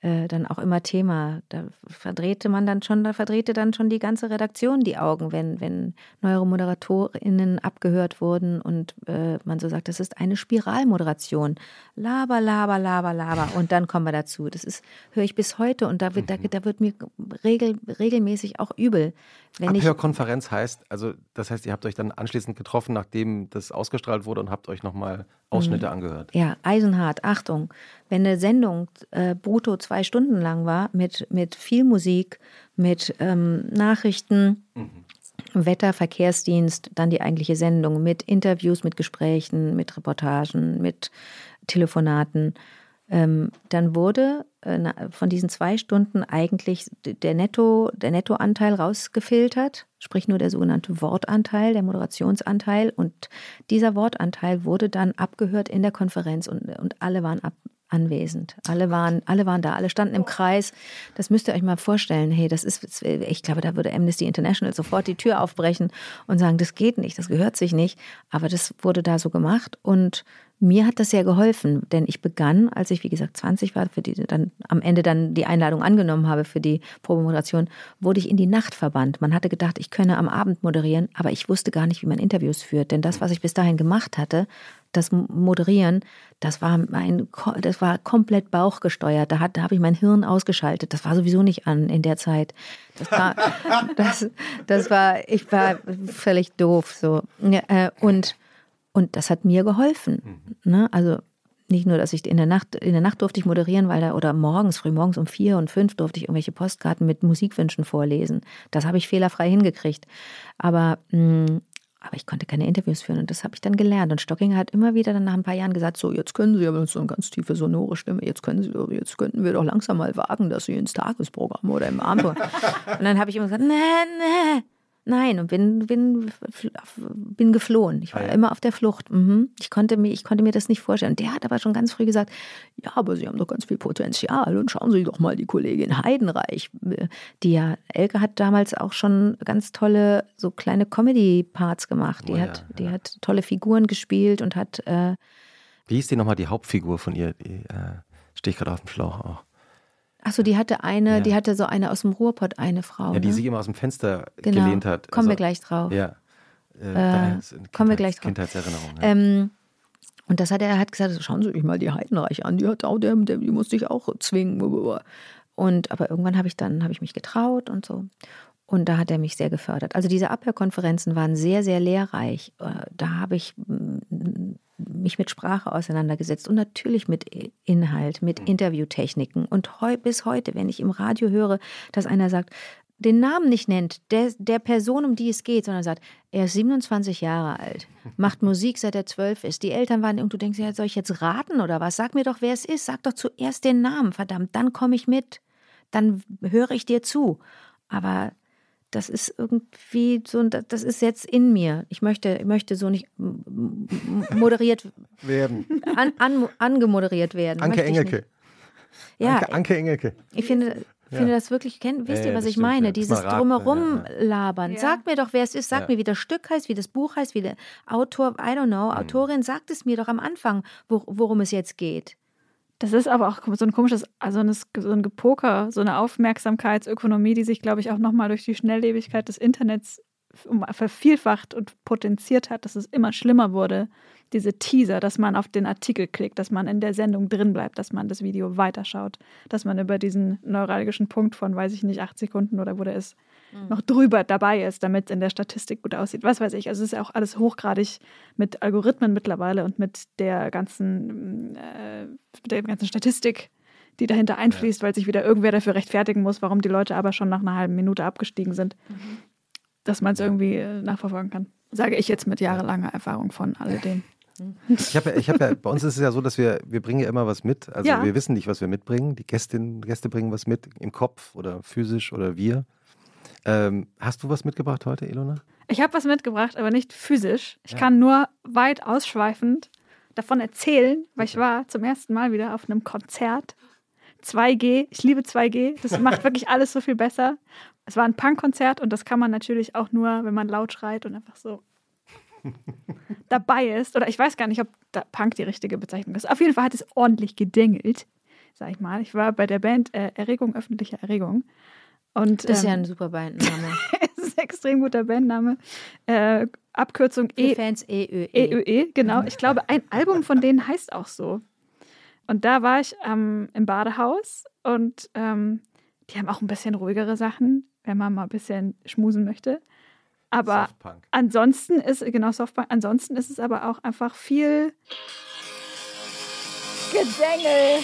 äh, dann auch immer Thema. Da verdrehte man dann schon, da verdrehte dann schon die ganze Redaktion die Augen, wenn, wenn neuere ModeratorInnen abgehört wurden und äh, man so sagt, das ist eine Spiralmoderation. Laber, laber, laber, laber. Und dann kommen wir dazu. Das ist, höre ich bis heute und da wird, mhm. da, da wird mir regel, regelmäßig auch übel. Wenn Abhörkonferenz heißt, also das heißt, ihr habt euch dann anschließend getroffen, nachdem das ausgestrahlt wurde und habt euch nochmal Ausschnitte mhm. angehört. Ja, eisenhart, Achtung. Wenn eine Sendung äh, brutto zwei Stunden lang war, mit, mit viel Musik, mit ähm, Nachrichten, mhm. Wetter, Verkehrsdienst, dann die eigentliche Sendung mit Interviews, mit Gesprächen, mit Reportagen, mit Telefonaten, ähm, dann wurde von diesen zwei Stunden eigentlich der, Netto, der Nettoanteil rausgefiltert, sprich nur der sogenannte Wortanteil, der Moderationsanteil. Und dieser Wortanteil wurde dann abgehört in der Konferenz und, und alle waren ab, anwesend. Alle waren, alle waren da, alle standen im Kreis. Das müsst ihr euch mal vorstellen. Hey, das ist, ich glaube, da würde Amnesty International sofort die Tür aufbrechen und sagen, das geht nicht, das gehört sich nicht. Aber das wurde da so gemacht und mir hat das sehr geholfen, denn ich begann, als ich wie gesagt 20 war, für die dann am Ende dann die Einladung angenommen habe für die Probemoderation, wurde ich in die Nacht verbannt. Man hatte gedacht, ich könne am Abend moderieren, aber ich wusste gar nicht, wie man Interviews führt, denn das, was ich bis dahin gemacht hatte, das Moderieren, das war mein, das war komplett bauchgesteuert. Da, da habe ich mein Hirn ausgeschaltet. Das war sowieso nicht an in der Zeit. Das war, das, das war, ich war völlig doof so. Äh, und und das hat mir geholfen. Mhm. Ne? Also nicht nur, dass ich in der Nacht, in der Nacht durfte ich moderieren, weil da, oder morgens, früh morgens um vier und fünf durfte ich irgendwelche Postkarten mit Musikwünschen vorlesen. Das habe ich fehlerfrei hingekriegt. Aber, mh, mm, aber ich konnte keine Interviews führen und das habe ich dann gelernt. Und Stockinger hat immer wieder dann nach ein paar Jahren gesagt: So, jetzt können Sie, aber so eine ganz tiefe, sonore Stimme, jetzt können Sie, jetzt könnten wir doch langsam mal wagen, dass Sie ins Tagesprogramm oder im Abend. und dann habe ich immer gesagt: Nee, nee Nein, und bin, bin, bin geflohen. Ich war ah, ja. immer auf der Flucht. Mhm. Ich, konnte mir, ich konnte mir das nicht vorstellen. Der hat aber schon ganz früh gesagt, ja, aber Sie haben doch ganz viel Potenzial und schauen Sie doch mal die Kollegin Heidenreich. Die ja, Elke hat damals auch schon ganz tolle, so kleine Comedy-Parts gemacht. Die, oh, hat, ja, die hat tolle Figuren gespielt und hat... Äh, Wie hieß die nochmal, die Hauptfigur von ihr? Die, äh, stehe ich gerade auf dem Schlauch auch. Achso, die hatte eine, ja. die hatte so eine aus dem Ruhrpott, eine Frau. Ja, die ne? sich immer aus dem Fenster genau. gelehnt hat. Kommen also, wir gleich drauf. Ja. Äh, äh, kommen wir gleich drauf. Kindheitserinnerung. Ja. Ähm, und das hat er hat gesagt, schauen Sie sich mal die Heidenreich an, die hat auch der, der, die musste ich auch zwingen. Und aber irgendwann habe ich dann habe ich mich getraut und so. Und da hat er mich sehr gefördert. Also diese Abhörkonferenzen waren sehr, sehr lehrreich. Äh, da habe ich mich mit Sprache auseinandergesetzt und natürlich mit Inhalt, mit mhm. Interviewtechniken. Und heu, bis heute, wenn ich im Radio höre, dass einer sagt, den Namen nicht nennt, der, der Person, um die es geht, sondern sagt, er ist 27 Jahre alt, macht Musik, seit er zwölf ist. Die Eltern waren, und du denkst, ja, soll ich jetzt raten oder was? Sag mir doch, wer es ist. Sag doch zuerst den Namen, verdammt, dann komme ich mit. Dann höre ich dir zu. Aber das ist irgendwie so, das ist jetzt in mir. Ich möchte, ich möchte so nicht moderiert werden. An, an, angemoderiert werden. Anke Engelke. Ja, Anke, Anke, Engelke. Ich finde, finde das wirklich, kennt, wisst ihr, was ich stimmt, meine? Ja. Dieses drumherum labern. Ja. Sag mir doch, wer es ist. Sag mir, wie das Stück heißt, wie das Buch heißt, wie der Autor, I don't know, hm. Autorin, sagt es mir doch am Anfang, worum es jetzt geht. Das ist aber auch so ein komisches, also so ein Gepoker, so eine Aufmerksamkeitsökonomie, die sich, glaube ich, auch nochmal durch die Schnelllebigkeit des Internets vervielfacht und potenziert hat, dass es immer schlimmer wurde. Diese Teaser, dass man auf den Artikel klickt, dass man in der Sendung drin bleibt, dass man das Video weiterschaut, dass man über diesen neuralgischen Punkt von, weiß ich nicht, acht Sekunden oder wo der ist, mhm. noch drüber dabei ist, damit es in der Statistik gut aussieht. Was weiß ich. Also es ist ja auch alles hochgradig mit Algorithmen mittlerweile und mit der ganzen, äh, mit der ganzen Statistik, die dahinter einfließt, ja. weil sich wieder irgendwer dafür rechtfertigen muss, warum die Leute aber schon nach einer halben Minute abgestiegen sind. Mhm. Dass man es irgendwie äh, nachverfolgen kann. Sage ich jetzt mit jahrelanger Erfahrung von alledem. Ich habe ja, ich hab ja, bei uns ist es ja so, dass wir, wir bringen ja immer was mit. Also ja. wir wissen nicht, was wir mitbringen. Die Gästin, Gäste bringen was mit im Kopf oder physisch oder wir. Ähm, hast du was mitgebracht heute, Ilona? Ich habe was mitgebracht, aber nicht physisch. Ich Ja. kann nur weit ausschweifend davon erzählen, weil ich war zum ersten Mal wieder auf einem Konzert. 2G, ich liebe 2G, das macht wirklich alles so viel besser. Es war ein Punkkonzert und das kann man natürlich auch nur, wenn man laut schreit und einfach so dabei ist. Oder ich weiß gar nicht, ob Punk die richtige Bezeichnung ist. Auf jeden Fall hat es ordentlich gedengelt, sag ich mal. Ich war bei der Band äh, Erregung, öffentliche Erregung. Und, Das ist ja ähm, ein super Bandname. es ist ein extrem guter Bandname. Äh, Abkürzung Für E Fans EÖE. EÖE, genau. Ich glaube, ein Album von denen heißt auch so. Und da war ich ähm, im Badehaus und ähm, die haben auch ein bisschen ruhigere Sachen, wenn man mal ein bisschen schmusen möchte. Aber Softpunk. ansonsten ist, genau, Softbank, ansonsten ist es aber auch einfach viel Gedängel.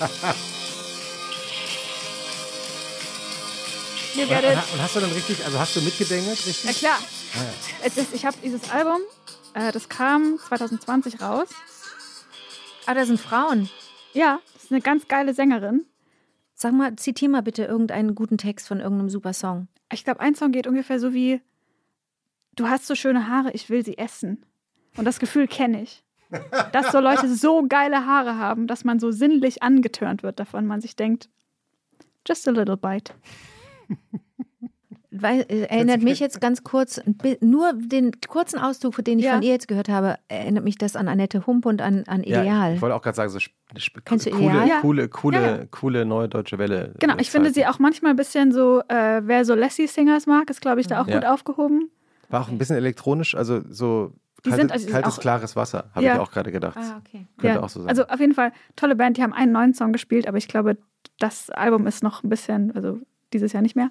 You get it? Und hast du dann richtig, also hast du mitgedengelt, richtig? Ja klar. Ah, ja. Es ist, ich habe dieses Album, äh, das kam 2020 raus. Ah, da sind Frauen. Ja, das ist eine ganz geile Sängerin. Sag mal, zitier mal bitte irgendeinen guten Text von irgendeinem super Song. Ich glaube, ein Song geht ungefähr so wie: Du hast so schöne Haare, ich will sie essen. Und das Gefühl kenne ich. Dass so Leute so geile Haare haben, dass man so sinnlich angetörnt wird davon. Man sich denkt, just a little bite. Weil, äh, erinnert mich jetzt ganz kurz, nur den kurzen Auszug, den ich Ja. von ihr jetzt gehört habe, erinnert mich das an Annette Hump und an, an Ja, Ideal. ich wollte auch gerade sagen, so Kennst du coole, Ideal? Ja. coole, coole, Ja, ja. coole neue deutsche Welle. Genau, ich finde sie auch manchmal ein bisschen so, äh, wer so Lassie-Singers mag, ist, glaube ich, da auch Ja. gut aufgehoben. War auch ein bisschen elektronisch, also so Die kalte, sind also kaltes, auch- klares Wasser, habe Ja. ich auch gerade gedacht. ah, okay. Könnte auch so sein. Also auf jeden Fall tolle Band. Die haben einen neuen Song gespielt, aber ich glaube, das Album ist noch ein bisschen, also dieses Jahr nicht mehr.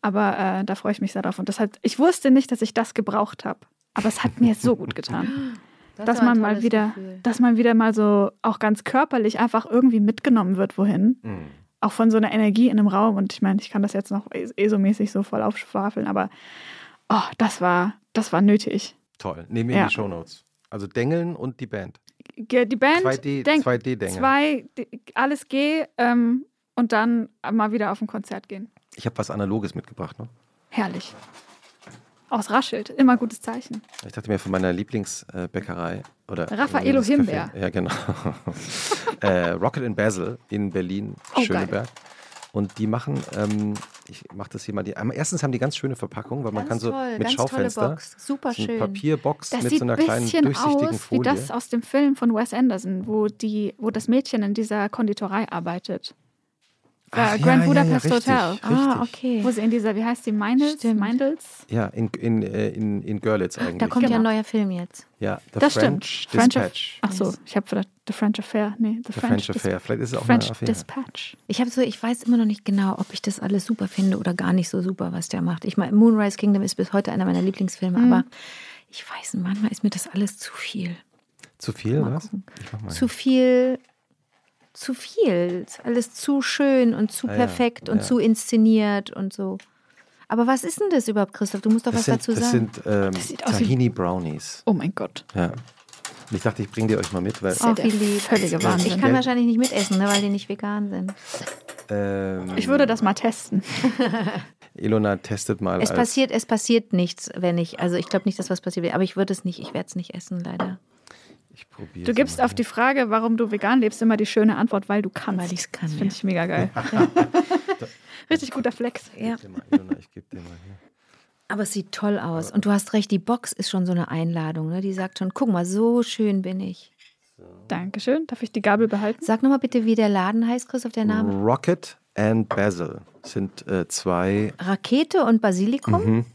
Aber äh, da freue ich mich sehr drauf. Und das hat, ich wusste nicht, dass ich das gebraucht habe. Aber es hat mir so gut getan, Das dass man mal wieder, Gefühl. dass man wieder mal so auch ganz körperlich einfach irgendwie mitgenommen wird, wohin. Mhm. Auch von so einer Energie in einem Raum. Und ich meine, ich kann das jetzt noch ESO-mäßig so voll aufschwafeln, aber oh, das war, das war nötig. Toll. Nehmen wir Ja. in die Shownotes. Also Dengeln und die Band. Die Band 2D, denkt 2D-Dengeln. zwei, die- alles geh ähm, und dann mal wieder auf ein Konzert gehen. Ich habe was Analoges mitgebracht. Ne? Herrlich. Aus Raschelt, immer gutes Zeichen. Ich dachte mir von meiner Lieblingsbäckerei oder Raffaello Himbeer. Ja, genau. äh, Rocket in Basel in Berlin, Oh, Schöneberg. Und die machen, ähm, ich mache das hier mal. Die, erstens haben die ganz schöne Verpackung, weil man kann Ganz so toll, mit ganz Schaufenster. Super so schön. Papierbox Das mit so einer ein kleinen bisschen durchsichtigen aus wie Folie. das aus dem Film von Wes Anderson, wo, die, wo das Mädchen in dieser Konditorei arbeitet. Ach, äh, ja, Grand ja, Budapest ja, richtig, Hotel. Richtig. Ah, okay. Wo sie in dieser, wie heißt die, Meindels? Stimmt. Meindels? Ja, in, in, äh, in, in Görlitz eigentlich. Da kommt ja ein Genau. neuer Film jetzt. ja, The Das French stimmt. French Dispatch. Ach so, ich habe vielleicht The French Affair. Nee, The, The French, French Affair. Vielleicht ist es auch French eine Affäre. Dispatch. Ich habe so, ich weiß immer noch nicht genau, ob ich das alles super finde oder gar nicht so super, was der macht. Ich meine, Moonrise Kingdom ist bis heute einer meiner Lieblingsfilme, Mhm. aber ich weiß, manchmal ist mir das alles zu viel. Zu viel, Mal was? gucken. Ich mach mal Zu viel, zu viel. Ist Alles zu schön und zu Ah ja, perfekt und ja. zu inszeniert und so. Aber was ist denn das überhaupt, Christoph? Du musst doch das was sind, dazu das sagen. sind ähm, Das Tahini Brownies. Oh mein Gott. Ja. Und ich dachte, ich bringe die euch mal mit, weil Oh, wie lieb. völlige Wahnsinn. Ich kann Ja. wahrscheinlich nicht mitessen, ne, weil die nicht vegan sind. ähm, Ich würde das mal testen. Ilona testet mal Es passiert, es passiert nichts, wenn ich, also ich glaube nicht, dass was passiert, aber ich würde es nicht, ich werde es nicht essen, leider. Ich probiere Du gibst auf die Frage, warum du vegan lebst, immer die schöne Antwort, weil du kannst. Weil ich's kann, Das finde ja. ich mega geil. Richtig guter Flex. Ja. Dir mal, Ilona, ich gebe dir mal hier. Aber es sieht toll aus. Und du hast recht, die Box ist schon so eine Einladung. Ne? Die sagt schon, guck mal, so schön bin ich. Dankeschön. Darf ich die Gabel behalten? Sag nochmal bitte, wie der Laden heißt, Christoph, der Name. Rocket and Basil sind äh, zwei. Rakete und Basilikum? Mhm.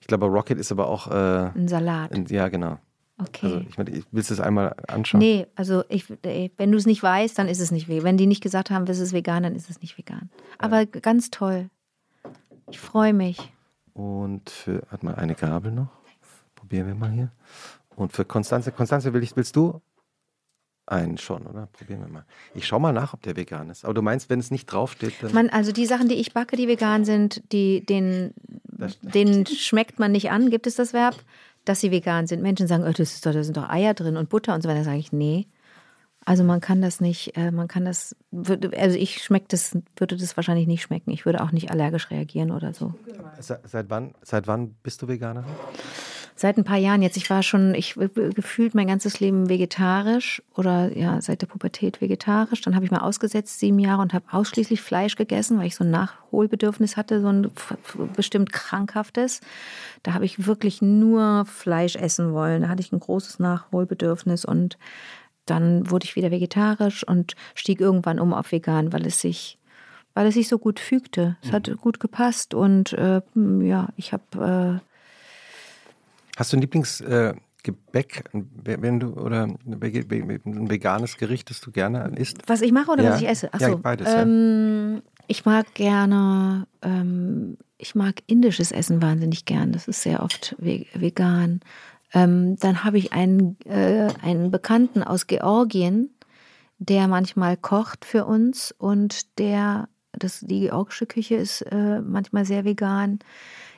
Ich glaube, Rocket ist aber auch. Äh, Ein Salat. ein, ja, genau. Okay. Also, ich meine, willst du es einmal anschauen? nee, also ich, wenn du es nicht weißt, dann ist es nicht vegan. Wenn die nicht gesagt haben, es ist vegan, dann ist es nicht vegan. Aber ganz toll. Ich freue mich. Und für, hat mal eine Gabel noch. Probieren wir mal hier. Und für Konstanze, Konstanze, will ich, willst du? Einen schon, oder? Probieren wir mal. Ich schau mal nach, ob der vegan ist. Aber du meinst, wenn es nicht draufsteht, dann. Man, also die Sachen, die ich backe, die vegan sind, die, Das- denen schmeckt man nicht an, gibt es das Verb, dass sie vegan sind. Menschen sagen, oh, das ist doch, da sind doch Eier drin und Butter und so weiter. Da sage ich, nee. Also man kann das nicht, äh, man kann das, also ich schmecke das, würde das wahrscheinlich nicht schmecken. Ich würde auch nicht allergisch reagieren oder so. Seit wann, seit wann bist du Veganer? Seit ein paar Jahren jetzt. Ich war schon, ich gefühlt mein ganzes Leben vegetarisch oder ja, seit der Pubertät vegetarisch. Dann habe ich mal ausgesetzt sieben Jahre und habe ausschließlich Fleisch gegessen, weil ich so ein Nachholbedürfnis hatte, so ein bestimmt krankhaftes. Da habe ich wirklich nur Fleisch essen wollen. Da hatte ich ein großes Nachholbedürfnis und dann wurde ich wieder vegetarisch und stieg irgendwann um auf vegan, weil es sich weil es sich so gut fügte. Es hat mhm. gut gepasst und äh, ja, ich habe äh, Hast du ein Lieblingsgebäck, äh, wenn du oder ein veganes Gericht, das du gerne isst? Was ich mache oder ja. was ich esse? Achso, ja, beides. Ähm, ja. Ich mag gerne, ähm, ich mag indisches Essen wahnsinnig gern. Das ist sehr oft vegan. Ähm, dann habe ich einen, äh, einen Bekannten aus Georgien, der manchmal kocht für uns und der, das, die georgische Küche ist äh, manchmal sehr vegan.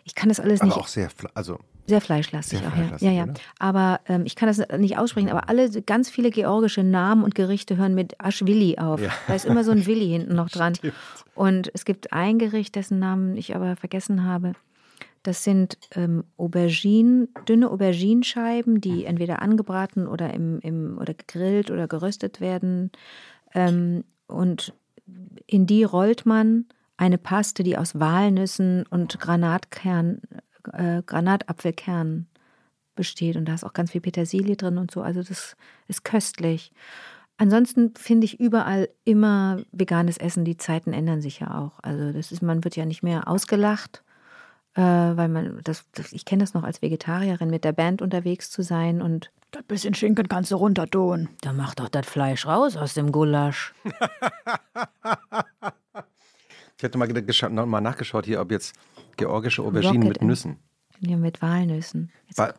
Ich kann das alles aber nicht. auch sehr, also sehr fleischlastig Sehr auch, fleischlastig, ja. ja, ja. Aber ähm, ich kann das nicht aussprechen, aber alle, ganz viele georgische Namen und Gerichte hören mit Aschwili auf. Ja. Da ist immer so ein Willi hinten noch dran. Stimmt. Und es gibt ein Gericht, dessen Namen ich aber vergessen habe. Das sind ähm, Auberginen, dünne Auberginenscheiben, die entweder angebraten oder, im, im, oder gegrillt oder geröstet werden. Ähm, und in die rollt man eine Paste, die aus Walnüssen und Granatkern äh, Granatapfelkernen besteht und da ist auch ganz viel Petersilie drin und so. Also das ist köstlich. Ansonsten finde ich überall immer veganes Essen. Die Zeiten ändern sich ja auch. Also das ist, man wird ja nicht mehr ausgelacht, äh, weil man das, das ich kenne das noch als Vegetarierin mit der Band unterwegs zu sein und das bisschen Schinken kannst du runter tun. Da macht doch das Fleisch raus aus dem Gulasch. ich hätte mal, mal nachgeschaut hier, ob jetzt Georgische Auberginen Rocket mit Nüssen. Ja, mit Walnüssen. Ba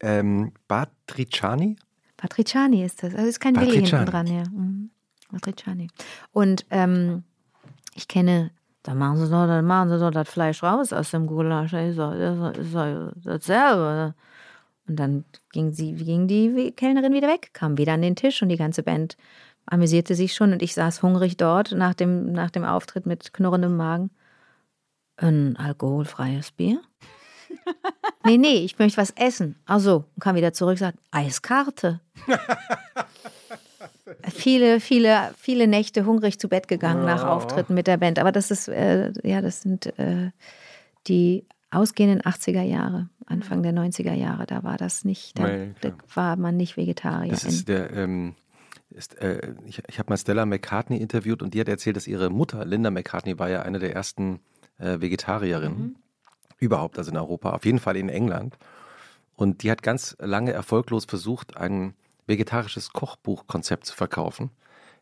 ähm, Batriciani? Batriciani ist das. Also ist kein Willi hinten dran, ja. Mhm. Batriciani. Und ähm, ich kenne, da machen sie doch, dann machen sie doch das Fleisch raus aus dem Gulasch. Das ist doch dasselbe. Und dann ging, sie, ging die Kellnerin wieder weg, kam wieder an den Tisch und die ganze Band amüsierte sich schon und ich saß hungrig dort nach dem, nach dem Auftritt mit knurrendem Magen ein alkoholfreies Bier? nee, nee, ich möchte was essen. Also, und kam wieder zurück und sagt, Eiskarte. viele, viele, viele Nächte hungrig zu Bett gegangen nach Auftritten mit der Band. Aber das ist, äh, ja, das sind äh, die ausgehenden 80er Jahre, Anfang der 90er Jahre. Da war das nicht, da, nee, da war man nicht Vegetarier. Das ist der, ähm, ist, äh, ich, ich habe mal Stella McCartney interviewt und die hat erzählt, dass ihre Mutter, Linda McCartney, war ja eine der ersten äh, Vegetarierin. Mhm. Überhaupt, also in Europa, auf jeden Fall in England. Und die hat ganz lange erfolglos versucht, ein vegetarisches Kochbuchkonzept zu verkaufen.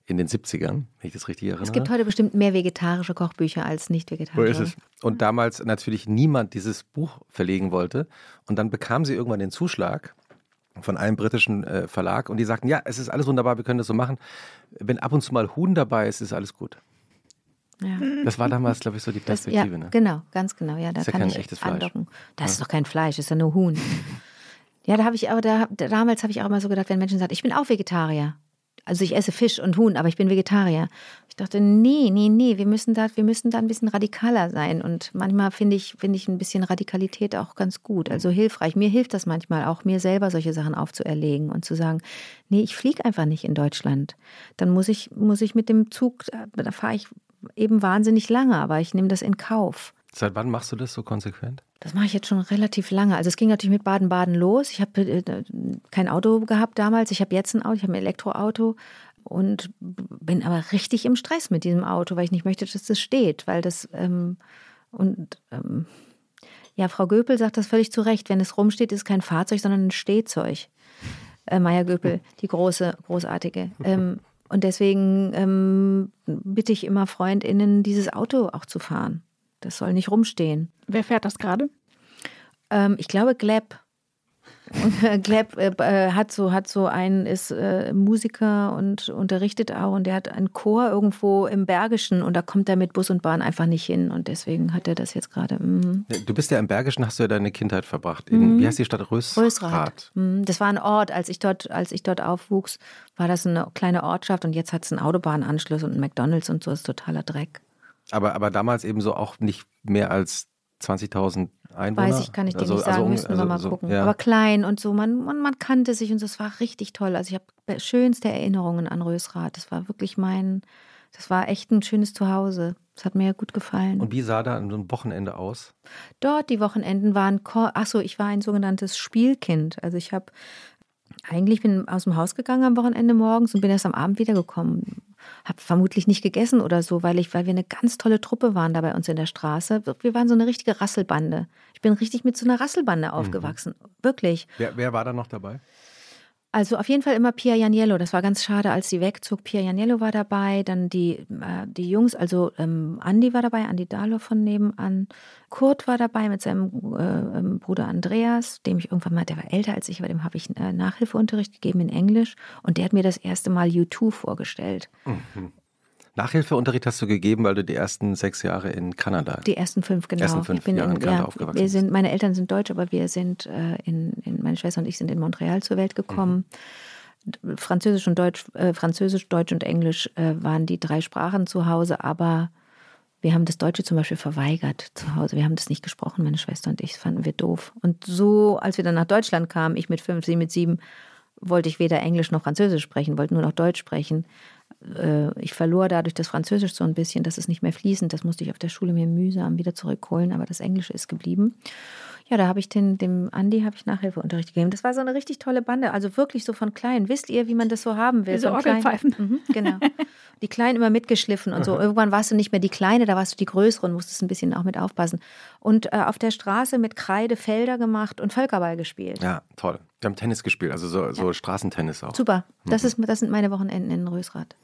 In den 70ern, wenn ich das richtig erinnere. Es gibt heute bestimmt mehr vegetarische Kochbücher als nicht vegetarische. So ist es. Und damals natürlich niemand dieses Buch verlegen wollte. Und dann bekam sie irgendwann den Zuschlag von einem britischen äh, Verlag und die sagten, ja, es ist alles wunderbar, wir können das so machen. Wenn ab und zu mal Huhn dabei ist, ist alles gut. Ja. Das war damals, glaube ich, so die Perspektive. Das, ja, ne? Genau, ganz genau. Ja, da das ist ja kein echtes Fleisch. Andocken. Das ja. ist doch kein Fleisch, das ist ja nur Huhn. ja, da habe ich aber, da, damals habe ich auch immer so gedacht, wenn Menschen sagen, ich bin auch Vegetarier. Also ich esse Fisch und Huhn, aber ich bin Vegetarier. Ich dachte, nee, nee, nee, wir müssen da, wir müssen da ein bisschen radikaler sein. Und manchmal finde ich, finde ich ein bisschen Radikalität auch ganz gut. Also hilfreich. Mir hilft das manchmal auch, mir selber solche Sachen aufzuerlegen und zu sagen, nee, ich fliege einfach nicht in Deutschland. Dann muss ich, muss ich mit dem Zug, da fahre ich eben wahnsinnig lange, aber ich nehme das in Kauf. Seit wann machst du das so konsequent? Das mache ich jetzt schon relativ lange. Also es ging natürlich mit Baden-Baden los. Ich habe äh, kein Auto gehabt damals. Ich habe jetzt ein Auto, ich habe ein Elektroauto und bin aber richtig im Stress mit diesem Auto, weil ich nicht möchte, dass das steht, weil das ähm, und ähm, ja, Frau Göpel sagt das völlig zu Recht. Wenn es rumsteht, ist es kein Fahrzeug, sondern ein Stehzeug. Äh, Meier Göpel, die große, großartige. Ähm, und deswegen ähm, bitte ich immer FreundInnen, dieses Auto auch zu fahren. Das soll nicht rumstehen. Wer fährt das gerade? Ähm, ich glaube, Gleb. Und Gleb äh, äh, hat so hat so einen ist äh, Musiker und unterrichtet auch und der hat einen Chor irgendwo im Bergischen und da kommt er mit Bus und Bahn einfach nicht hin und deswegen hat er das jetzt gerade. Mm. Du bist ja im Bergischen, hast du ja deine Kindheit verbracht. In, Mhm. Wie heißt die Stadt? Rösrath. Rösrath. Mm, Das war ein Ort, als ich dort als ich dort aufwuchs, war das eine kleine Ortschaft und jetzt hat es einen Autobahnanschluss und einen McDonald's und so ist totaler Dreck. Aber, aber damals eben so auch nicht mehr als 20.000 Einwohner. Weiß ich, kann ich dir Also- nicht sagen, also, müssten wir also, mal so, gucken. Ja. Aber klein und so, man, man, man kannte sich und so, es war richtig toll. Also ich habe schönste Erinnerungen an Rösrath. Das war wirklich mein, das war echt ein schönes Zuhause. Das hat mir gut gefallen. Und wie sah da an so einem Wochenende aus? Dort die Wochenenden waren, Ko- ach so, ich war ein sogenanntes Spielkind. Also ich habe eigentlich bin aus dem Haus gegangen am Wochenende morgens und bin erst am Abend wiedergekommen. Habe vermutlich nicht gegessen oder so, weil ich, weil wir eine ganz tolle Truppe waren da bei uns in der Straße. Wir waren so eine richtige Rasselbande. Ich bin richtig mit so einer Rasselbande aufgewachsen, wirklich. Wer, wer war da noch dabei? Also auf jeden Fall immer Pia Janiello. Das war ganz schade, als sie wegzog. Pia Janiello war dabei, dann die, äh, die Jungs, also ähm, Andi war dabei, Andi Dahlow von nebenan. Kurt war dabei mit seinem äh, ähm, Bruder Andreas, dem ich irgendwann mal, der war älter als ich, aber dem habe ich äh, Nachhilfeunterricht gegeben in Englisch. Und der hat mir das erste Mal U2 vorgestellt. Nachhilfeunterricht hast du gegeben, weil du die ersten sechs Jahre in Kanada. Die ersten fünf, genau. Ersten fünf ich bin Jahre in, in Kanada ja, aufgewachsen wir sind, meine Eltern sind deutsch, aber wir sind äh, in, in, meine Schwester und ich sind in Montreal zur Welt gekommen. Mhm. Französisch und Deutsch, äh, Französisch, Deutsch und Englisch äh, waren die drei Sprachen zu Hause, aber wir haben das Deutsche zum Beispiel verweigert zu Hause. Wir haben das nicht gesprochen, meine Schwester und ich, das fanden wir doof. Und so, als wir dann nach Deutschland kamen, ich mit fünf, sie mit sieben, wollte ich weder Englisch noch Französisch sprechen, wollte nur noch Deutsch sprechen. Äh, Ich verlor dadurch das Französisch so ein bisschen, das ist nicht mehr fließend. Das musste ich auf der Schule mir mühsam wieder zurückholen, aber das Englische ist geblieben. Ja, da habe ich den, dem Andi habe ich Nachhilfeunterricht gegeben. Das war so eine richtig tolle Bande, also wirklich so von klein. Wisst ihr, wie man das so haben will? Diese klein? Orgelpfeifen. Mhm, genau. Die Kleinen immer mitgeschliffen und so. Irgendwann warst du nicht mehr die Kleine, da warst du die Größere und musstest ein bisschen auch mit aufpassen. Und äh, auf der Straße mit Kreide Felder gemacht und Völkerball gespielt. Ja, toll. Wir haben Tennis gespielt, also so, so Straßentennis auch. Super. Das, ist, das sind meine Wochenenden in Rösrath.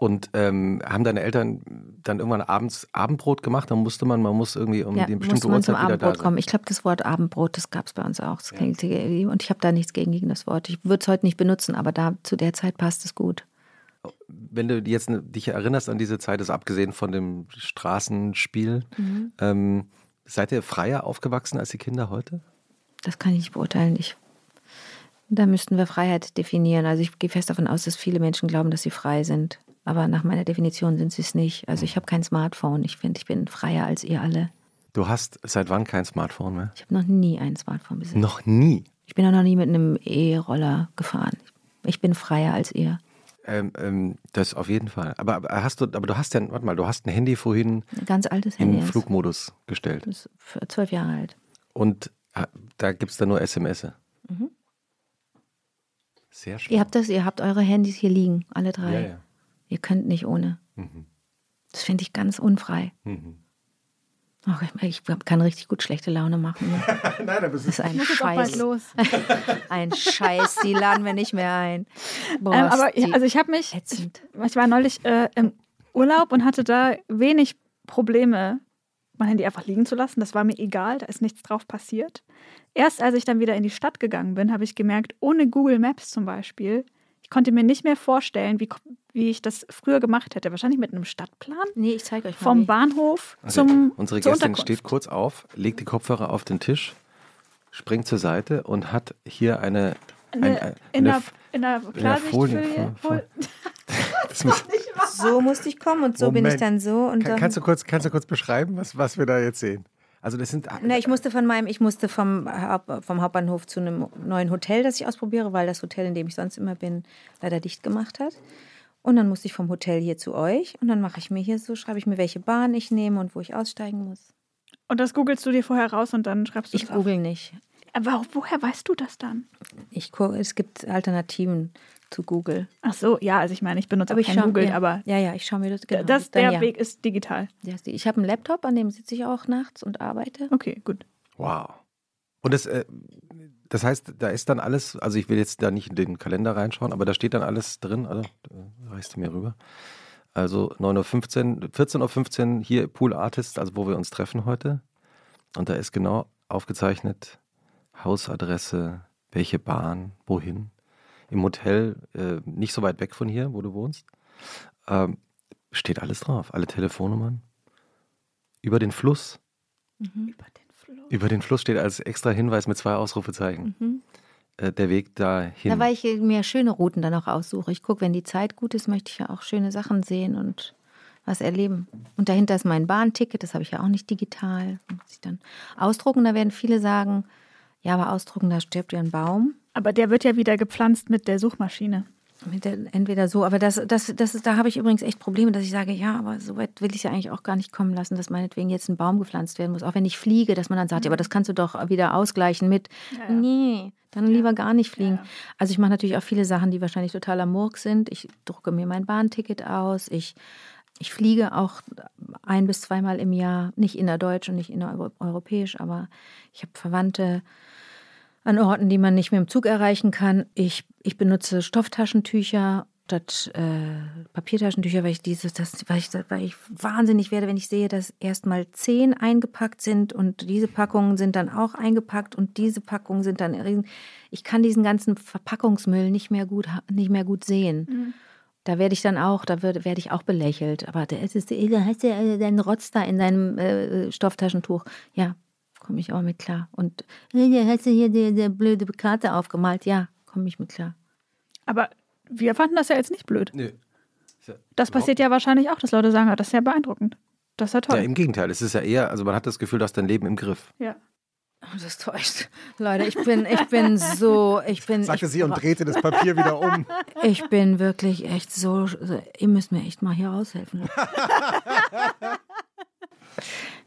Und ähm, haben deine Eltern dann irgendwann abends Abendbrot gemacht? Dann musste man, man muss irgendwie um Ja, die bestimmte man zum Uhrzeit wieder da Abendbrot sein. kommen. Ich glaube, das Wort Abendbrot, das gab es bei uns auch. Klingt, Und ich habe da nichts gegen, gegen das Wort. Ich würde es heute nicht benutzen, aber da zu der Zeit passt es gut. Wenn du jetzt dich erinnerst an diese Zeit, ist abgesehen von dem Straßenspiel, Mhm. ähm, seid ihr freier aufgewachsen als die Kinder heute? Das kann ich nicht beurteilen. Ich, da müssten wir Freiheit definieren. Also ich gehe fest davon aus, dass viele Menschen glauben, dass sie frei sind. Aber nach meiner Definition sind sie es nicht. Also ich habe kein Smartphone. Ich finde, ich bin freier als ihr alle. Du hast seit wann kein Smartphone mehr? Ich habe noch nie ein Smartphone besitzt. Noch nie. Ich bin auch noch nie mit einem E-Roller gefahren. Ich bin freier als ihr. Ähm, ähm, das auf jeden Fall. Aber, aber hast du, aber du hast ja, warte mal, du hast ein Handy vorhin Ein ganz altes Handy. in ist- Flugmodus gestellt. ist für zwölf Jahre alt. Und äh, da gibt es dann nur SMS. Mhm. Sehr schön. Ihr habt das, ihr habt eure Handys hier liegen, alle drei. Ja, ja. Ihr könnt nicht ohne. Mhm. Das finde ich ganz unfrei. Mhm. Ach, ich, ich kann richtig gut schlechte Laune machen. Ne? Nein, aber Das ist ein Ich Scheiß. los. Ein Scheiß, die laden wir nicht mehr ein. Boah, Ähm, aber also ich habe mich, ätzend. ich war neulich äh, im Urlaub und hatte da wenig Probleme, mein Handy einfach liegen zu lassen. Das war mir egal, da ist nichts drauf passiert. Erst als ich dann wieder in die Stadt gegangen bin, habe ich gemerkt, ohne Google Maps zum Beispiel, ich konnte mir nicht mehr vorstellen, wie, wie ich das früher gemacht hätte. Wahrscheinlich mit einem Stadtplan. Nee, ich zeige euch mal. Vom wie. Bahnhof Also, zum unsere zur Gästin Unterkunft. steht kurz auf, legt die Kopfhörer auf den Tisch, springt zur Seite und hat hier eine, ein, Eine, ein, in, eine der, in der Folie- Klarsichtfolie. Fol- das muss, So musste ich kommen und so bin ich Moment. dann so. Und kann, dann, kannst, du kurz, kannst du kurz beschreiben, was, was wir da jetzt sehen? Also das sind Na, ich musste von meinem, ich musste vom, vom Hauptbahnhof zu einem neuen Hotel, das ich ausprobiere, weil das Hotel, in dem ich sonst immer bin, leider dicht gemacht hat. Und dann musste ich vom Hotel hier zu euch und dann mache ich mir hier so, schreibe ich mir, welche Bahn ich nehme und wo ich aussteigen muss. Und das googelst du dir vorher raus und dann schreibst du Ich google nicht. Aber woher weißt du das dann? Ich gucke, es gibt Alternativen zu Google. Ach so, ja, also ich meine, ich benutze Aber auch ich kein schau, Google, ja, aber ja, ja, ich schaue mir das genau. das, dann der ja. Weg ist digital. Ja, Ich habe einen Laptop, an dem sitze ich auch nachts und arbeite. Okay, gut. Wow. Und das, äh, das heißt, da ist dann alles, also ich will jetzt da nicht in den Kalender reinschauen, aber da steht dann alles drin, also reichst du mir rüber. Also 9.15 Uhr, 14.15 Uhr hier Pool Artist, also wo wir uns treffen heute. Und da ist genau aufgezeichnet Hausadresse, welche Bahn, wohin. Im Hotel, äh, nicht so weit weg von hier, wo du wohnst, ähm, steht alles drauf, alle Telefonnummern. Über den Fluss. Mhm. Über den Fluss. Über den Fluss steht als extra Hinweis mit zwei Ausrufezeichen. Mhm. Äh, der Weg dahin. Da, weil ich mir schöne Routen dann auch aussuche. Ich gucke, wenn die Zeit gut ist, möchte ich ja auch schöne Sachen sehen und was erleben. Und dahinter ist mein Bahnticket, das habe ich ja auch nicht digital. Muss ich dann ausdrucken, da werden viele sagen, ja, aber ausdrucken, da stirbt ja ein Baum. Aber der wird ja wieder gepflanzt mit der Suchmaschine. Mit der, entweder so, aber das, das, das ist, da habe ich übrigens echt Probleme, dass ich sage, ja, aber so weit will ich es ja eigentlich auch gar nicht kommen lassen, dass meinetwegen jetzt ein Baum gepflanzt werden muss. Auch wenn ich fliege, dass man dann sagt, ja, aber das kannst du doch wieder ausgleichen mit, Ja, ja. nee, dann lieber gar nicht fliegen. Ja. Also ich mache natürlich auch viele Sachen, die wahrscheinlich totaler Murk sind. Ich drucke mir mein Bahnticket aus, ich, ich fliege auch ein bis zweimal im Jahr, nicht innerdeutsch und nicht innereuropäisch, aber ich habe Verwandte an Orten, die man nicht mit dem Zug erreichen kann. Ich, ich benutze Stofftaschentücher statt äh, Papiertaschentücher, weil ich dieses, das, weil ich, weil ich wahnsinnig werde, wenn ich sehe, dass erstmal zehn eingepackt sind und diese Packungen sind dann auch eingepackt und diese Packungen sind dann riesen. Ich kann diesen ganzen Verpackungsmüll nicht mehr gut, nicht mehr gut sehen. Da werde ich dann auch, da werde, werde ich auch belächelt. Aber da ist hast du ja deinen Rotz da in deinem äh, Stofftaschentuch. Ja, komme ich auch mit klar. Und da hast du hier die, die blöde Karte aufgemalt. Ja, komme ich mit klar. Aber wir fanden das ja jetzt nicht blöd. Nö. Das passiert ja wahrscheinlich auch, dass Leute sagen, "Ah, das ist ja beeindruckend. Das ist ja Ja, toll. im Gegenteil. Es ist ja eher, also man hat das Gefühl, du hast dein Leben im Griff. Ja. Oh, das täuscht. Leute, ich bin, ich bin so, ich bin. Sagte ich, sie und drehte das Papier wieder um. Ich bin wirklich echt so, so. Ihr müsst mir echt mal hier raushelfen.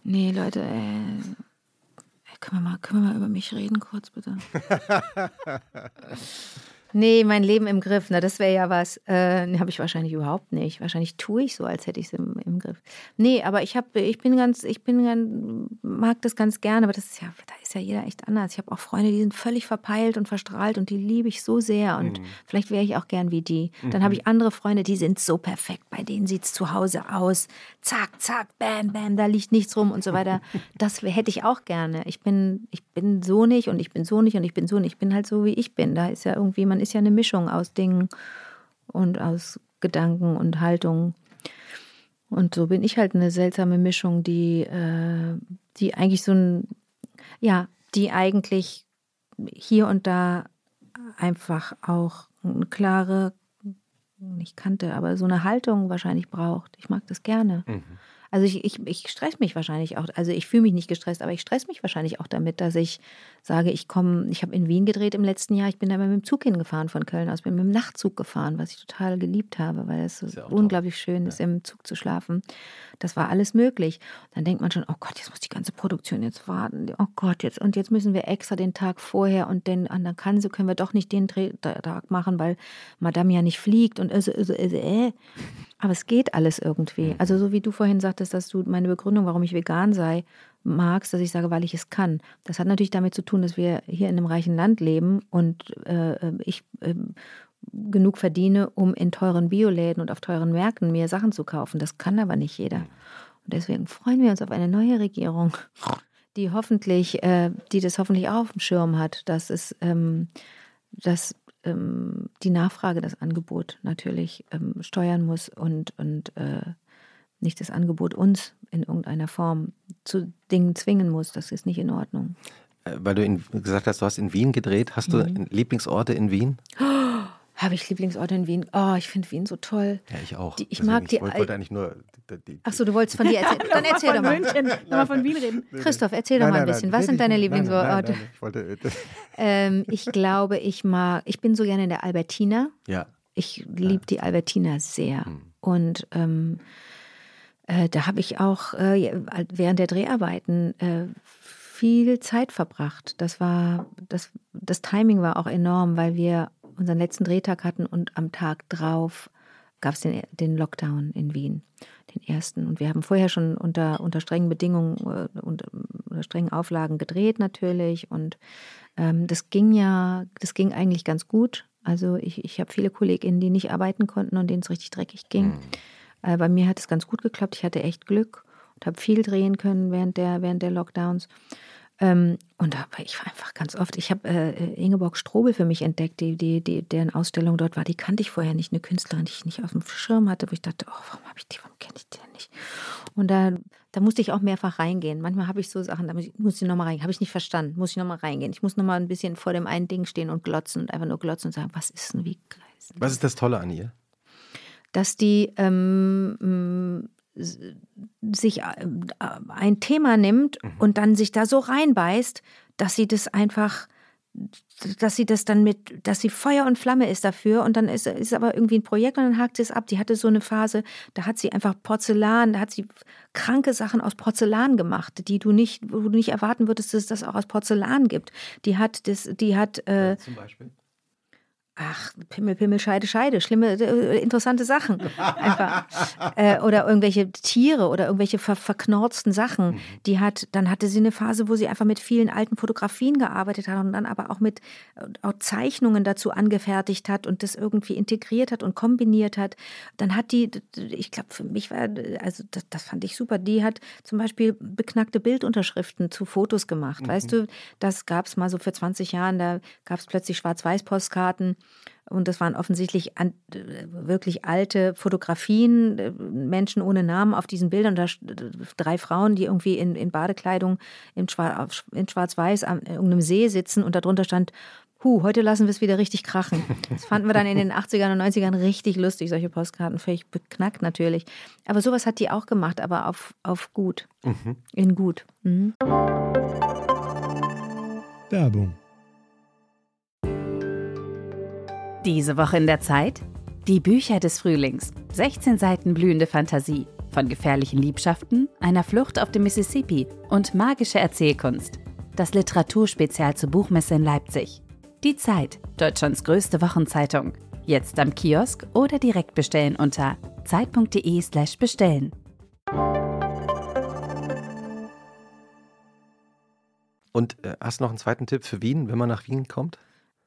nee, Leute, äh, können, wir mal, können wir mal über mich reden, kurz bitte? nee, mein Leben im Griff, na, das wäre ja was. Äh, habe ich wahrscheinlich überhaupt nicht. Wahrscheinlich tue ich so, als hätte ich es im, im Griff. Nee, aber ich habe, ich bin ganz, ich bin ganz, mag das ganz gerne, aber das ist ja, ist ja jeder echt anders. Ich habe auch Freunde, die sind völlig verpeilt und verstrahlt und die liebe ich so sehr und vielleicht wäre ich auch gern wie die. Dann habe ich andere Freunde, die sind so perfekt, bei denen sieht es zu Hause aus. Zack, zack, bam, bam, da liegt nichts rum und so weiter. Das hätte ich auch gerne. Ich bin, ich bin so nicht und ich bin so nicht und ich bin so nicht. Ich bin halt so, wie ich bin. Da ist ja irgendwie, man ist ja eine Mischung aus Dingen und aus Gedanken und Haltungen. Und so bin ich halt eine seltsame Mischung, die, äh, die eigentlich so ein, ja, die eigentlich hier und da einfach auch eine klare, nicht Kante, aber so eine Haltung wahrscheinlich braucht. Ich mag das gerne. Also ich, ich, ich stress mich wahrscheinlich auch, also ich fühle mich nicht gestresst, aber ich stress mich wahrscheinlich auch damit, dass ich sage, ich komme, ich habe in Wien gedreht im letzten Jahr, ich bin da mit dem Zug hingefahren von Köln aus, bin mit dem Nachtzug gefahren, was ich total geliebt habe, weil es so ja auch toll. unglaublich schön ist, im Zug zu schlafen. Das war alles möglich. Dann denkt man schon, oh Gott, jetzt muss die ganze Produktion jetzt warten. Oh Gott, jetzt und jetzt müssen wir extra den Tag vorher und den anderen kann so können wir doch nicht den Drehtag machen, weil Madame ja nicht fliegt und äh, äh, äh, äh. Aber es geht alles irgendwie. Also so wie du vorhin sagtest, dass du meine Begründung, warum ich vegan sei, magst, dass ich sage, weil ich es kann. Das hat natürlich damit zu tun, dass wir hier in einem reichen Land leben und äh, ich äh, genug verdiene, um in teuren Bioläden und auf teuren Märkten mir Sachen zu kaufen. Das kann aber nicht jeder. Und deswegen freuen wir uns auf eine neue Regierung, die hoffentlich, äh, die das hoffentlich auch auf dem Schirm hat, dass es, ähm, dass ähm, die Nachfrage das Angebot natürlich ähm, steuern muss und, und äh, nicht das Angebot uns in irgendeiner Form zu Dingen zwingen muss. Das ist nicht in Ordnung. Äh, Weil du in, gesagt hast, du hast in Wien gedreht. Hast du Lieblingsorte in Wien? Habe ich Lieblingsorte in Wien? Oh, ich finde Wien so toll. Ja, ich auch. Die- ich Deswegen, mag die Ich wollte, wollte eigentlich nur. Die, die, Ach so, du wolltest von dir erzählen. Dann erzähl doch mal. München, nochmal von Wien reden. Christoph, erzähl doch mal ein bisschen. Was sind deine Lieblingsorte? Nein, nein, ich wollte. äh, Ähm, ich glaube, ich mag, ich bin so gerne in der Albertina. Ja. Ich liebe die Albertina sehr. Und ähm, äh, da habe ich auch äh, während der Dreharbeiten äh, viel Zeit verbracht. Das war, das, das Timing war auch enorm, weil wir unseren letzten Drehtag hatten und am Tag drauf gab es den, den Lockdown in Wien, den ersten. Und wir haben vorher schon unter, unter strengen Bedingungen äh, und unter strengen Auflagen gedreht natürlich. Und ähm, das ging ja, das ging eigentlich ganz gut. Also ich, ich habe viele KollegInnen, die nicht arbeiten konnten und denen es richtig dreckig ging. Äh, bei mir hat es ganz gut geklappt. Ich hatte echt Glück und habe viel drehen können während der, während der Lockdowns. Ähm, und da war ich war einfach ganz oft. Ich habe äh, Ingeborg Strobel für mich entdeckt, die, die, die, deren Ausstellung dort war. Die kannte ich vorher nicht, eine Künstlerin, die ich nicht auf dem Schirm hatte, wo ich dachte, oh, warum habe ich die, warum kenne ich die denn nicht? Und da, da musste ich auch mehrfach reingehen. Manchmal habe ich so Sachen, da muss ich nochmal reingehen. Habe ich nicht verstanden, muss ich nochmal reingehen. Ich muss nochmal ein bisschen vor dem einen Ding stehen und glotzen und einfach nur glotzen und sagen, was ist denn, wie Was ist das Tolle an ihr? Dass die ähm, sich äh, ein Thema nimmt mhm. und dann sich da so reinbeißt, dass sie das einfach, dass sie das dann mit, dass sie Feuer und Flamme ist dafür und dann ist, ist aber irgendwie ein Projekt und dann hakt sie es ab. Die hatte so eine Phase, da hat sie einfach Porzellan, da hat sie kranke Sachen aus Porzellan gemacht, die du nicht, wo du nicht erwarten würdest, dass es das auch aus Porzellan gibt. Die hat das, die hat äh, zum Beispiel Ach, Pimmel, Pimmel, Scheide, Scheide, schlimme, äh, interessante Sachen. Einfach. äh, oder irgendwelche Tiere oder irgendwelche ver verknorzten Sachen. Mhm. Die hat, dann hatte sie eine Phase, wo sie einfach mit vielen alten Fotografien gearbeitet hat und dann aber auch mit äh, auch Zeichnungen dazu angefertigt hat und das irgendwie integriert hat und kombiniert hat. Dann hat die, ich glaube, für mich war, also das, das, fand ich super, die hat zum Beispiel beknackte Bildunterschriften zu Fotos gemacht. Mhm. Weißt du, das gab es mal so für 20 Jahren, da gab es plötzlich Schwarz-Weiß-Postkarten und das waren offensichtlich an, wirklich alte Fotografien, äh, Menschen ohne Namen auf diesen Bildern. Da drei Frauen, die irgendwie in, in Badekleidung in, Schwarz, in Schwarz-Weiß an irgendeinem See sitzen und darunter stand, Huh, heute lassen wir es wieder richtig krachen. Das fanden wir dann in den 80ern und 90ern richtig lustig, solche Postkarten. Völlig beknackt natürlich. Aber sowas hat die auch gemacht, aber auf, auf gut. Mhm. In gut. Mhm. Werbung. Diese Woche in der Zeit? Die Bücher des Frühlings. 16 Seiten blühende Fantasie. Von gefährlichen Liebschaften, einer Flucht auf dem Mississippi und magische Erzählkunst. Das Literaturspezial zur Buchmesse in Leipzig. Die Zeit, Deutschlands größte Wochenzeitung. Jetzt am Kiosk oder direkt bestellen unter zeit.de/slash bestellen. Und äh, hast du noch einen zweiten Tipp für Wien, wenn man nach Wien kommt?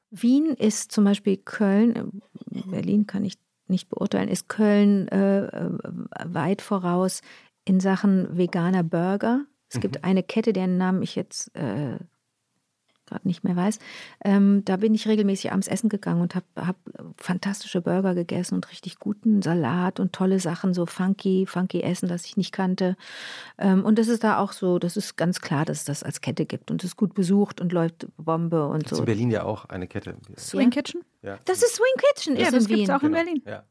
Wien ist zum Beispiel Köln, Berlin kann ich nicht beurteilen, ist Köln äh, äh weit voraus in Sachen veganer Burger. Es mhm. gibt eine Kette, deren Namen ich jetzt äh, gerade nicht mehr weiß. Ähm, da bin ich regelmäßig abends essen gegangen und habe hab fantastische Burger gegessen und richtig guten Salat und tolle Sachen, so funky, funky Essen, das ich nicht kannte. Ähm, und das ist da auch so, das ist ganz klar, dass es das als Kette gibt und es ist gut besucht und läuft Bombe und das so. in Berlin ja auch eine Kette. Swing Kitchen? Ja. Das ist Swing Kitchen, ja, ist das gibt es auch in genau. Berlin. Ja.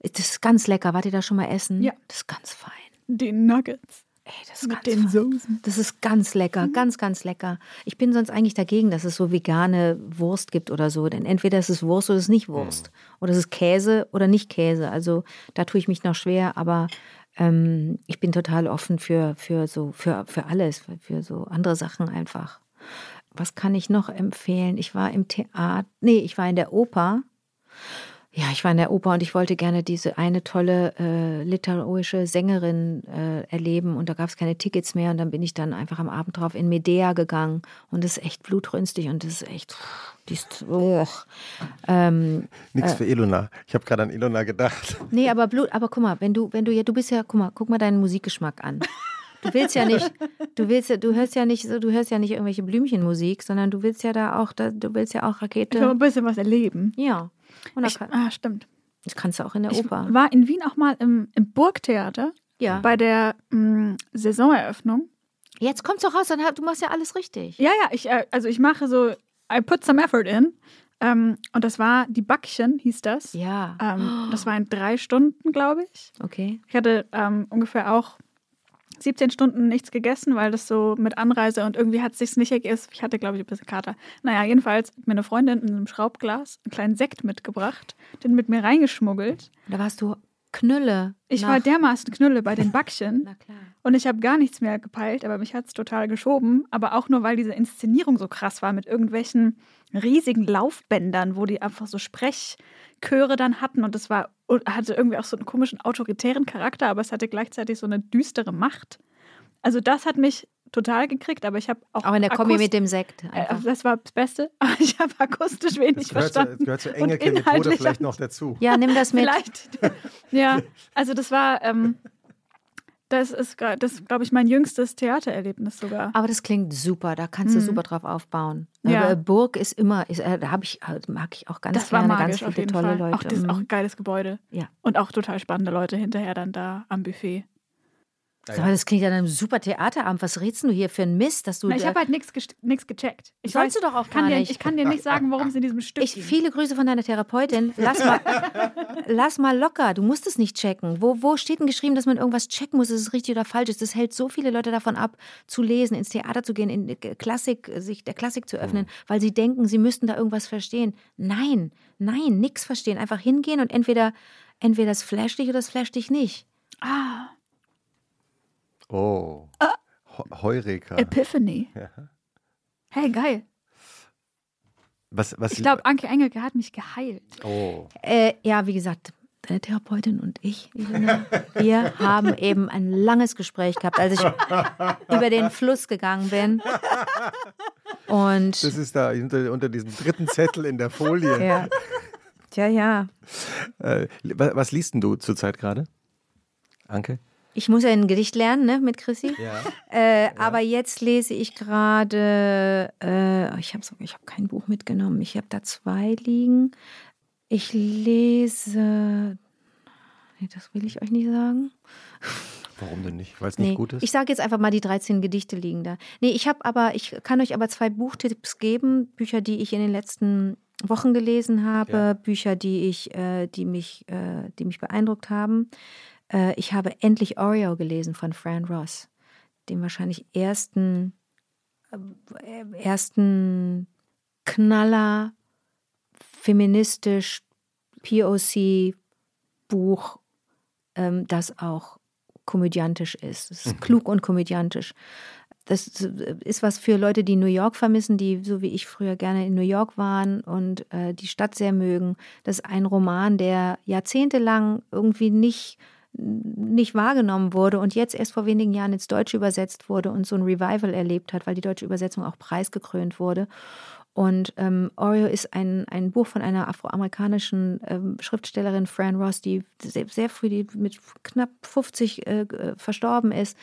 Das ist ganz lecker. Wart ihr da schon mal essen? Ja. Das ist ganz fein. Die Nuggets. Ey, das ist Mit den Soßen. Das ist ganz lecker, mhm. ganz, ganz lecker. Ich bin sonst eigentlich dagegen, dass es so vegane Wurst gibt oder so. Denn entweder ist es Wurst oder es ist nicht Wurst. Mhm. Oder es ist Käse oder nicht Käse. Also da tue ich mich noch schwer, aber ähm, ich bin total offen für, für, so, für, für alles, für so andere Sachen einfach. Was kann ich noch empfehlen? Ich war im Theater, nee, ich war in der Oper ja, ich war in der Oper und ich wollte gerne diese eine tolle äh, literarische Sängerin äh, erleben und da gab es keine Tickets mehr und dann bin ich dann einfach am Abend drauf in Medea gegangen und das ist echt blutrünstig und das ist echt, die ist, oh. ähm, Nichts äh, für Ilona. Ich habe gerade an Ilona gedacht. Nee, aber Blut, aber guck mal, wenn du, wenn du ja, du bist ja, guck mal, guck mal deinen Musikgeschmack an. Du willst ja nicht, du willst ja, du hörst ja nicht, du hörst ja nicht irgendwelche Blümchenmusik, sondern du willst ja da auch, du willst ja auch Rakete. Ich will ein bisschen was erleben. Ja. Ich, ah, stimmt. Das kannst du auch in der Oper. Ich war in Wien auch mal im, im Burgtheater. Ja. Bei der mh, mm, Saisoneröffnung. Jetzt kommt's doch raus, dann, du machst ja alles richtig. Ja, ja, ich, äh, also ich mache so, I put some effort in. Ähm, und das war die Backchen, hieß das. Ja. Ähm, das war in drei Stunden, glaube ich. Okay. Ich hatte ähm, ungefähr auch 17 Stunden nichts gegessen, weil das so mit Anreise und irgendwie hat es sich nicht ergeben. Ich hatte, glaube ich, ein bisschen Kater. Naja, jedenfalls hat mir eine Freundin in einem Schraubglas einen kleinen Sekt mitgebracht, den mit mir reingeschmuggelt. Da warst du Knülle. Ich war dermaßen Knülle bei den Backchen. Na klar. Und ich habe gar nichts mehr gepeilt, aber mich hat es total geschoben. Aber auch nur, weil diese Inszenierung so krass war mit irgendwelchen riesigen Laufbändern, wo die einfach so Sprechchöre dann hatten. Und das war, hatte irgendwie auch so einen komischen autoritären Charakter, aber es hatte gleichzeitig so eine düstere Macht. Also das hat mich total gekriegt, aber ich habe auch. Auch in der Kombi mit dem Sekt. Äh, das war das Beste. Aber ich habe akustisch wenig das gehört verstanden. Zu, gehört zu Engelke vielleicht noch dazu. Ja, nimm das mit. Vielleicht. ja, also das war. Ähm, Das ist, das glaube ich, mein jüngstes Theatererlebnis sogar. Aber das klingt super, da kannst du Mhm. super drauf aufbauen. Ja. Aber Burg ist immer, ist, äh, da habe ich, äh, mag ich auch ganz das war gerne, magisch ganz viele tolle Fall. Leute. Auch, das ist auch ein geiles Gebäude. Ja. Und auch total spannende Leute hinterher dann da am Buffet. Aber das klingt ja nach einem super Theaterabend. Was redest du hier für ein Mist, dass du. Na, ich habe halt nichts gecheckt. Ich Sollst du doch auch kann gar dir, nicht. Ich kann dir nicht sagen, worum es in diesem Stück ging. viele Grüße von deiner Therapeutin. Lass mal, lass mal locker. Du musst es nicht checken. Wo, wo steht denn geschrieben, dass man irgendwas checken muss, dass es richtig oder falsch ist? Das hält so viele Leute davon ab, zu lesen, ins Theater zu gehen, in die Klassik, sich der Klassik zu öffnen, weil sie denken, sie müssten da irgendwas verstehen. Nein, nein, nichts verstehen. Einfach hingehen und entweder, entweder das flasht dich oder das flasht dich nicht. Ah, Oh. Heu- Heureka. Epiphany. Ja. Hey, geil. Was, was, Ich glaube, Anke Engelke hat mich geheilt. Oh. Äh, ja, wie gesagt, deine Therapeutin und ich, Elena, wir haben eben ein langes Gespräch gehabt, als ich über den Fluss gegangen bin. Und Das ist da unter, unter diesem dritten Zettel in der Folie. ja. Tja, ja. Äh, wa- was liest denn du zurzeit gerade? Anke? Ich muss ja ein Gedicht lernen, ne, mit Chrissy. Ja. Äh, Aber jetzt lese ich gerade, äh, ich habe ich hab kein Buch mitgenommen, ich habe da zwei liegen. Ich lese, nee, das will ich euch nicht sagen. Warum denn nicht? Weil es nicht Nee, gut ist? ich sage jetzt einfach mal, die 13 Gedichte liegen da. Nee, ich habe aber, ich kann euch aber zwei Buchtipps geben, Bücher, die ich in den letzten Wochen gelesen habe, Ja. Bücher, die ich, äh, die mich, äh, die mich beeindruckt haben. Äh, ich habe endlich Oreo gelesen von Fran Ross, dem wahrscheinlich ersten, äh, ersten Knaller, feministisch, POC-Buch, ähm, das auch komödiantisch ist. Es ist klug und komödiantisch. Das ist was für Leute, die New York vermissen, die so wie ich früher gerne in New York waren und äh, die Stadt sehr mögen. Das ist ein Roman, der jahrzehntelang irgendwie nicht, nicht wahrgenommen wurde und jetzt erst vor wenigen Jahren ins Deutsche übersetzt wurde und so ein Revival erlebt hat, weil die deutsche Übersetzung auch preisgekrönt wurde. Und ähm, Oreo ist ein, ein Buch von einer afroamerikanischen ähm, Schriftstellerin, Fran Ross, die sehr, sehr früh, die mit knapp 50 äh, äh, verstorben ist,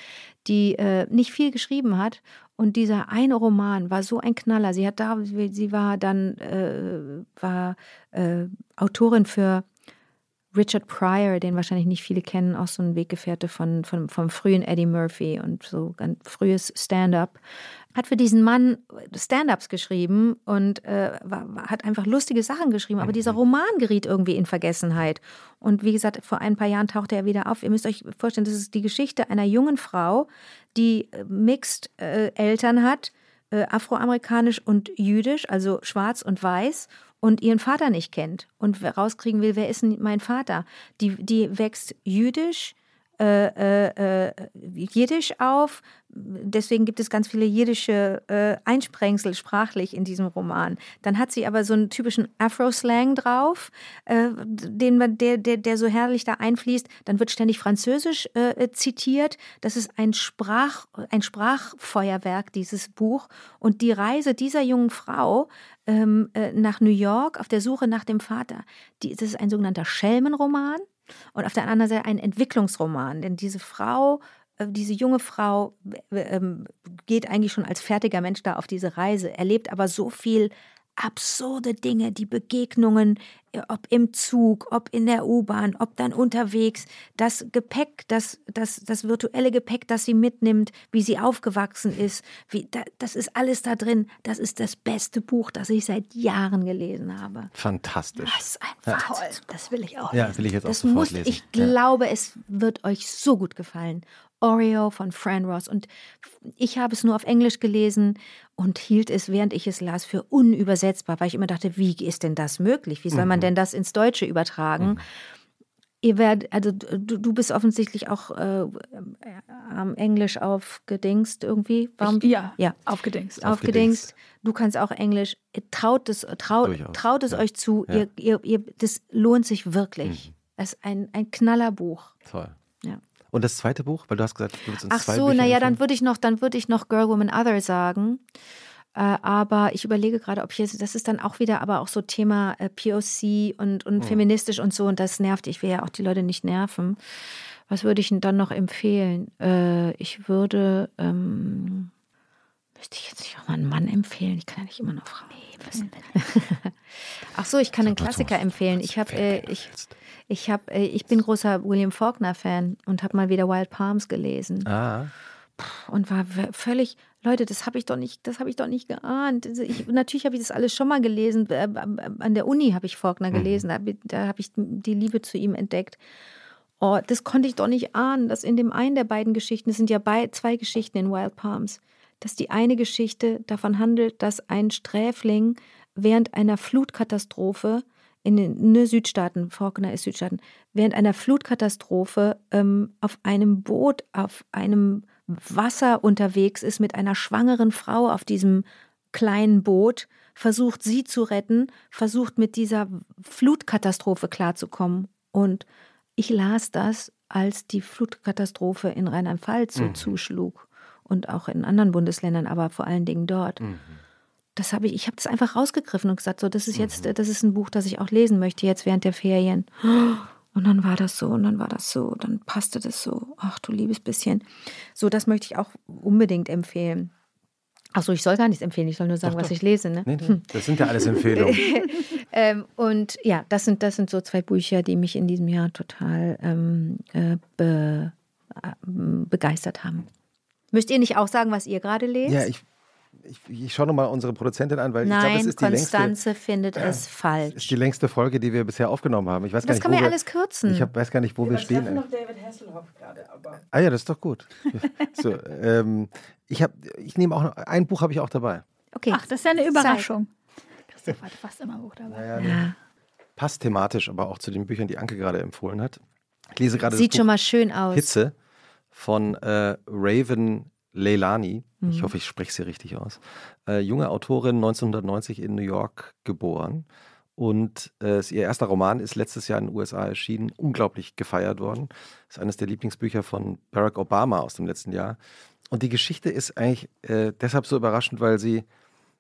die äh, nicht viel geschrieben hat. Und dieser eine Roman war so ein Knaller. Sie hat da, sie war dann äh, war äh, Autorin für Richard Pryor, den wahrscheinlich nicht viele kennen, auch so ein Weggefährte von, von, vom frühen Eddie Murphy und so ganz frühes Stand-up. Hat für diesen Mann Stand-ups geschrieben und äh, war, hat einfach lustige Sachen geschrieben. Aber dieser Roman geriet irgendwie in Vergessenheit. Und wie gesagt, vor ein paar Jahren tauchte er wieder auf. Ihr müsst euch vorstellen, das ist die Geschichte einer jungen Frau, die äh, Mixed äh, Eltern hat, äh, afroamerikanisch und jüdisch, also schwarz und weiß und ihren Vater nicht kennt und rauskriegen will, wer ist denn mein Vater? Die, die wächst jüdisch, äh, äh, äh, jiddisch auf. Deswegen gibt es ganz viele jiddische äh, Einsprengsel sprachlich in diesem Roman. Dann hat sie aber so einen typischen Afro-Slang drauf, äh, den man, der, der, der so herrlich da einfließt. Dann wird ständig Französisch äh, zitiert. Das ist ein, Sprach, ein Sprachfeuerwerk, dieses Buch. Und die Reise dieser jungen Frau ähm, äh, nach New York auf der Suche nach dem Vater, die, das ist ein sogenannter Schelmenroman und auf der anderen Seite ein Entwicklungsroman. Denn diese Frau, äh, diese junge Frau äh, ähm, geht eigentlich schon als fertiger Mensch da auf diese Reise, erlebt aber so viel absurde Dinge, die Begegnungen, äh, ob im Zug, ob in der U-Bahn, ob dann unterwegs, das Gepäck, das, das, das virtuelle Gepäck, das sie mitnimmt, wie sie aufgewachsen ist, wie, da, das ist alles da drin. Das ist das beste Buch, das ich seit Jahren gelesen habe. Fantastisch. Das ist ein Toll, Wahnsinn. das will ich auch. Ja, will ich jetzt auch Das sofort muss, lesen. ich ja. glaube, es wird euch so gut gefallen. Oreo von Fran Ross. Und ich habe es nur auf Englisch gelesen und hielt es, während ich es las, für unübersetzbar, weil ich immer dachte, wie ist denn das möglich? Wie soll man denn das ins Deutsche übertragen? Ihr werdet, also du, du bist offensichtlich auch äh, am Englisch aufgedingst irgendwie. Warum? Ich, ja, Ja. aufgedingst. aufgedingst. Du kannst auch Englisch. Traut es, traut, Durchaus, traut es ja. euch zu. Ja. Ihr, ihr, ihr, das lohnt sich wirklich. Es ist ein, ein Knallerbuch. Toll. Und das zweite Buch, weil du hast gesagt, du willst uns Ach zwei so, Bücher naja, dann würde ich noch, dann würde ich noch Girl, Woman, Other sagen. Äh, aber ich überlege gerade, ob jetzt, das ist dann auch wieder aber auch so Thema äh, POC und, und feministisch und so und das nervt. Ich will ja auch die Leute nicht nerven. Was würde ich denn dann noch empfehlen? Äh, ich würde, ähm, müsste ich jetzt nicht auch mal einen Mann empfehlen? Ich kann ja nicht immer noch Frauen. Nee, müssen wir Ach so, ich kann einen Klassiker empfehlen. Ich habe, äh, ich, ich habe, äh, ich bin großer William Faulkner Fan und habe mal wieder Wild Palms gelesen Ah. und war völlig, Leute, das habe ich doch nicht, das habe ich doch nicht geahnt. Also Ich, natürlich habe ich das alles schon mal gelesen. Äh, An der Uni habe ich Faulkner gelesen, da, hab ich- da habe ich die Liebe zu ihm entdeckt. Oh, das konnte ich doch nicht ahnen, dass in dem einen der beiden Geschichten, es sind ja zwei Geschichten in Wild Palms, dass die eine Geschichte davon handelt, dass ein Sträfling während einer Flutkatastrophe in den ne, Südstaaten, Faulkner ist Südstaaten, während einer Flutkatastrophe ähm, auf einem Boot, auf einem Wasser unterwegs ist mit einer schwangeren Frau auf diesem kleinen Boot, versucht sie zu retten, versucht mit dieser Flutkatastrophe klarzukommen. Und ich las das, als die Flutkatastrophe in Rheinland-Pfalz so zuschlug und auch in anderen Bundesländern, aber vor allen Dingen dort. Das habe ich, ich habe das einfach rausgegriffen und gesagt, so, das ist jetzt, das ist ein Buch, das ich auch lesen möchte jetzt während der Ferien. Und dann war das so und dann war das so, dann passte das so. Ach du liebes bisschen. So, das möchte ich auch unbedingt empfehlen. Ach so, ich soll gar nichts empfehlen, ich soll nur sagen, Doch, was doch. ich lese. Ne? Nee, nee, das sind ja alles Empfehlungen. Ähm, und ja, das sind, das sind so zwei Bücher, die mich in diesem Jahr total ähm, äh, be, äh, begeistert haben. Müsst ihr nicht auch sagen, was ihr gerade lest? ja, ich, ich, ich schaue nochmal unsere Produzentin an, weil ich glaube, Nein, das ist die, längste, Konstanze findet es ist falsch. die längste Folge, die wir bisher aufgenommen haben. Ich weiß gar Das nicht, kann wo man ja wir, alles kürzen. Ich hab, weiß gar nicht, wo wir stehen. eigentlich. noch David Hasselhoff gerade, aber. Ah ja, das ist doch gut. so, ähm, ich habe, ich nehme auch noch, ein Buch habe ich auch dabei. okay. Ach, das ist ja eine Überraschung. Christoph hat fast immer ein Buch dabei. ja. Passt thematisch aber auch zu den Büchern, die Anke gerade empfohlen hat. Ich lese gerade Sieht das schon Buch mal schön aus. Hitze von äh, Raven Leilani. Mhm. Ich hoffe, ich spreche sie richtig aus. Äh, junge Autorin, 1990 in New York geboren. Und äh, ihr erster Roman ist letztes Jahr in den USA erschienen, unglaublich gefeiert worden. Ist eines der Lieblingsbücher von Barack Obama aus dem letzten Jahr. Und die Geschichte ist eigentlich äh, deshalb so überraschend, weil sie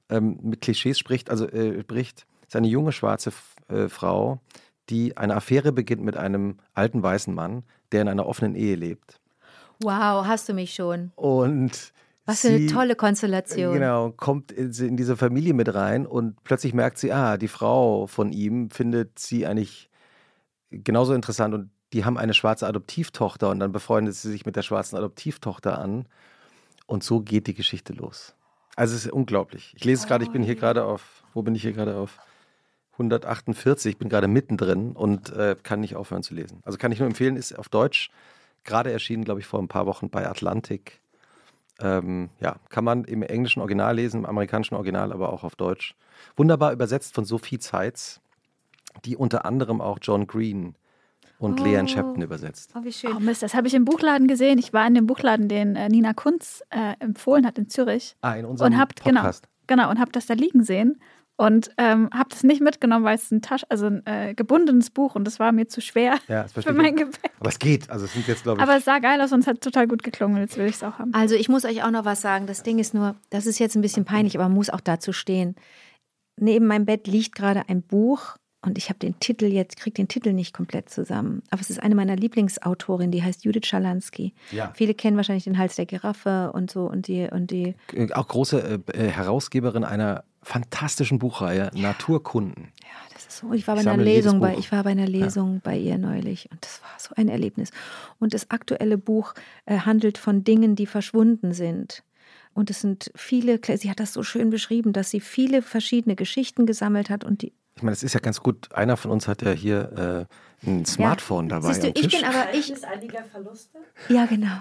ähm, mit Klischees spricht, also äh, bricht. Ist eine junge schwarze äh, Frau, die eine Affäre beginnt mit einem alten weißen Mann, der in einer offenen Ehe lebt. Wow, hast du mich schon. Und Was für eine sie- tolle Konstellation. Genau, kommt in, in diese Familie mit rein und plötzlich merkt sie, ah, die Frau von ihm findet sie eigentlich genauso interessant und die haben eine schwarze Adoptivtochter und dann befreundet sie sich mit der schwarzen Adoptivtochter an und so geht die Geschichte los. Also es ist unglaublich. Ich lese es gerade, ich bin hier gerade auf, wo bin ich hier gerade auf? 148, ich bin gerade mittendrin und äh, kann nicht aufhören zu lesen. Also kann ich nur empfehlen, ist auf Deutsch gerade erschienen, glaube ich, vor ein paar Wochen bei Atlantik. Ähm, ja, kann man im englischen Original lesen, im amerikanischen Original, aber auch auf Deutsch. Wunderbar übersetzt von Sophie Zeitz, die unter anderem auch John Green und Oh. Leanne Shepton übersetzt. Oh, wie schön. Oh Mist, das habe ich im Buchladen gesehen. Ich war in dem Buchladen, den äh, Nina Kunz äh, empfohlen hat in Zürich. Ah, in unserem und hab, genau, Podcast. genau, und habe das da liegen sehen. Und ähm, habe das nicht mitgenommen, weil es ein Tasch, also ein äh, gebundenes Buch und das war mir zu schwer Ja, für mein. Gepäck. Aber es geht. Also es sind jetzt, glaube ich, Aber es sah geil aus und es hat total gut geklungen. Jetzt will ich es auch haben. Also ich muss euch auch noch was sagen. Das Ding ist nur, das ist jetzt ein bisschen peinlich, aber man muss auch dazu stehen. Neben meinem Bett liegt gerade ein Buch und ich habe den Titel jetzt, kriege den Titel nicht komplett zusammen. Aber es ist eine meiner Lieblingsautorinnen, die heißt Judith Schalansky. Ja. Viele kennen wahrscheinlich den Hals der Giraffe und so und die und die. auch große äh, äh, Herausgeberin einer fantastischen Buchreihe, Naturkunden. Ja, das ist so. Ich war bei Ich einer Lesung bei, ich war bei einer Lesung bei ihr neulich und das war so ein Erlebnis. Und das aktuelle Buch äh, handelt von Dingen, die verschwunden sind. Und es sind viele, sie hat das so schön beschrieben, dass sie viele verschiedene Geschichten gesammelt hat und die. Ich meine, es ist ja ganz gut. Einer von uns hat ja hier äh, ein Smartphone dabei Siehst du, am ich Tisch. bin aber ich. einiger Verluste? Ja, genau.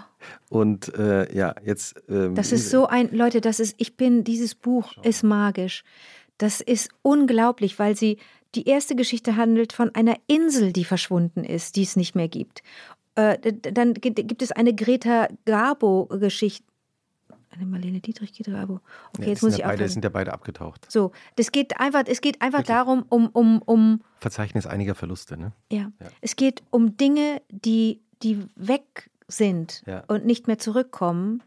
Und äh, ja, jetzt. Ähm, Das ist so ein, Leute, das ist, ich bin, dieses Buch ist magisch. Das ist unglaublich, weil sie, die erste Geschichte handelt von einer Insel, die verschwunden ist, die es nicht mehr gibt. Äh, dann gi- gibt es eine Greta Garbo-Geschichte. Eine Marlene Dietrich Garbo. Okay, Ja, jetzt die muss ich ja beide, sind ja beide abgetaucht. So, das geht einfach, es geht einfach darum, um, um, um, Verzeichnis einiger Verluste, ne? ja. Ja. Es geht um Dinge, die, die weg sind und nicht mehr zurückkommen.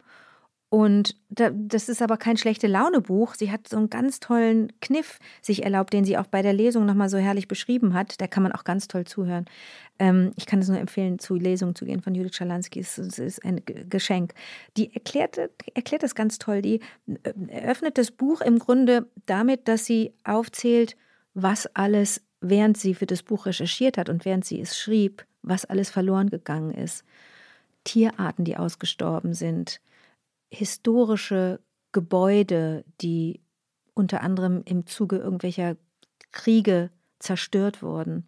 Und das ist aber kein schlechte Laune-Buch. Sie hat so einen ganz tollen Kniff sich erlaubt, den sie auch bei der Lesung nochmal so herrlich beschrieben hat. Da kann man auch ganz toll zuhören. Ähm, ich kann es nur empfehlen, zu Lesungen zu gehen von Judith Schalansky. Es ist ein Geschenk. Die erklärt, erklärt das ganz toll. Die äh, eröffnet das Buch im Grunde damit, dass sie aufzählt, was alles, während sie für das Buch recherchiert hat und während sie es schrieb, was alles verloren gegangen ist. Tierarten, die ausgestorben sind, historische Gebäude, die unter anderem im Zuge irgendwelcher Kriege zerstört wurden,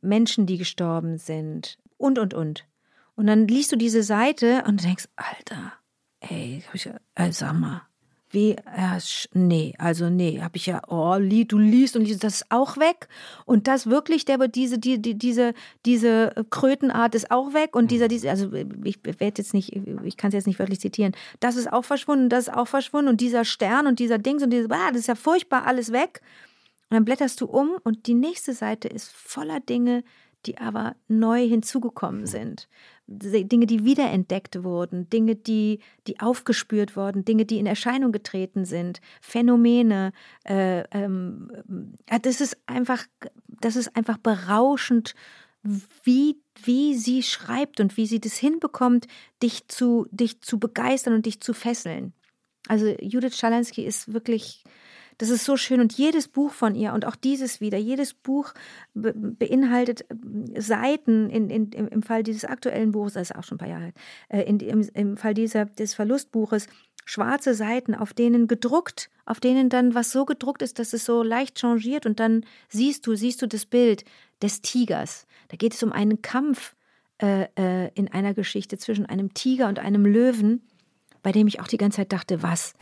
Menschen, die gestorben sind und, und, und. Und dann liest du diese Seite und denkst, Alter, ey, äh, sag mal, wie, äh, nee, also nee, habe ich ja, oh, du liest und liest, das ist auch weg. Und das wirklich, der diese, die, die, diese, diese Krötenart ist auch weg. Und dieser, diese, also ich werde jetzt nicht, ich kann es jetzt nicht wörtlich zitieren, das ist auch verschwunden, das ist auch verschwunden. Und dieser Stern und dieser Dings und dieses, ah, das ist ja furchtbar, alles weg. Und dann blätterst du um und die nächste Seite ist voller Dinge, die aber neu hinzugekommen sind. Dinge, die wiederentdeckt wurden, Dinge, die, die aufgespürt wurden, Dinge, die in Erscheinung getreten sind, Phänomene. Äh, ähm, das ist einfach, das ist einfach berauschend, wie, wie sie schreibt und wie sie das hinbekommt, dich zu, dich zu begeistern und dich zu fesseln. Also Judith Schalansky ist wirklich das ist so schön. Und jedes Buch von ihr und auch dieses wieder, jedes Buch be beinhaltet ähm, Seiten, in, in, im Fall dieses aktuellen Buches, das ist auch schon ein paar Jahre alt, äh, in, im, im Fall dieser, des Verlustbuches, schwarze Seiten, auf denen gedruckt, auf denen dann was so gedruckt ist, dass es so leicht changiert und dann siehst du, siehst du das Bild des Tigers. Da geht es um einen Kampf äh, äh, in einer Geschichte zwischen einem Tiger und einem Löwen bei dem ich auch die ganze Zeit dachte, was,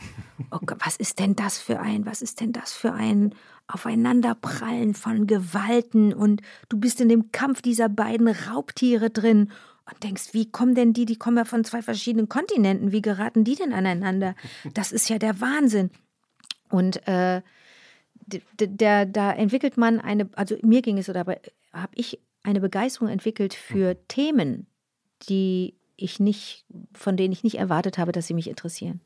oh Gott, was ist denn das für ein, was ist denn das für ein Aufeinanderprallen von Gewalten und du bist in dem Kampf dieser beiden Raubtiere drin und denkst, wie kommen denn die, die kommen ja von zwei verschiedenen Kontinenten, wie geraten die denn aneinander? Das ist ja der Wahnsinn. Und äh, der, da entwickelt man eine, also mir ging es so dabei, habe ich eine Begeisterung entwickelt für Themen, die ich nicht, von denen ich nicht erwartet habe, dass sie mich interessieren.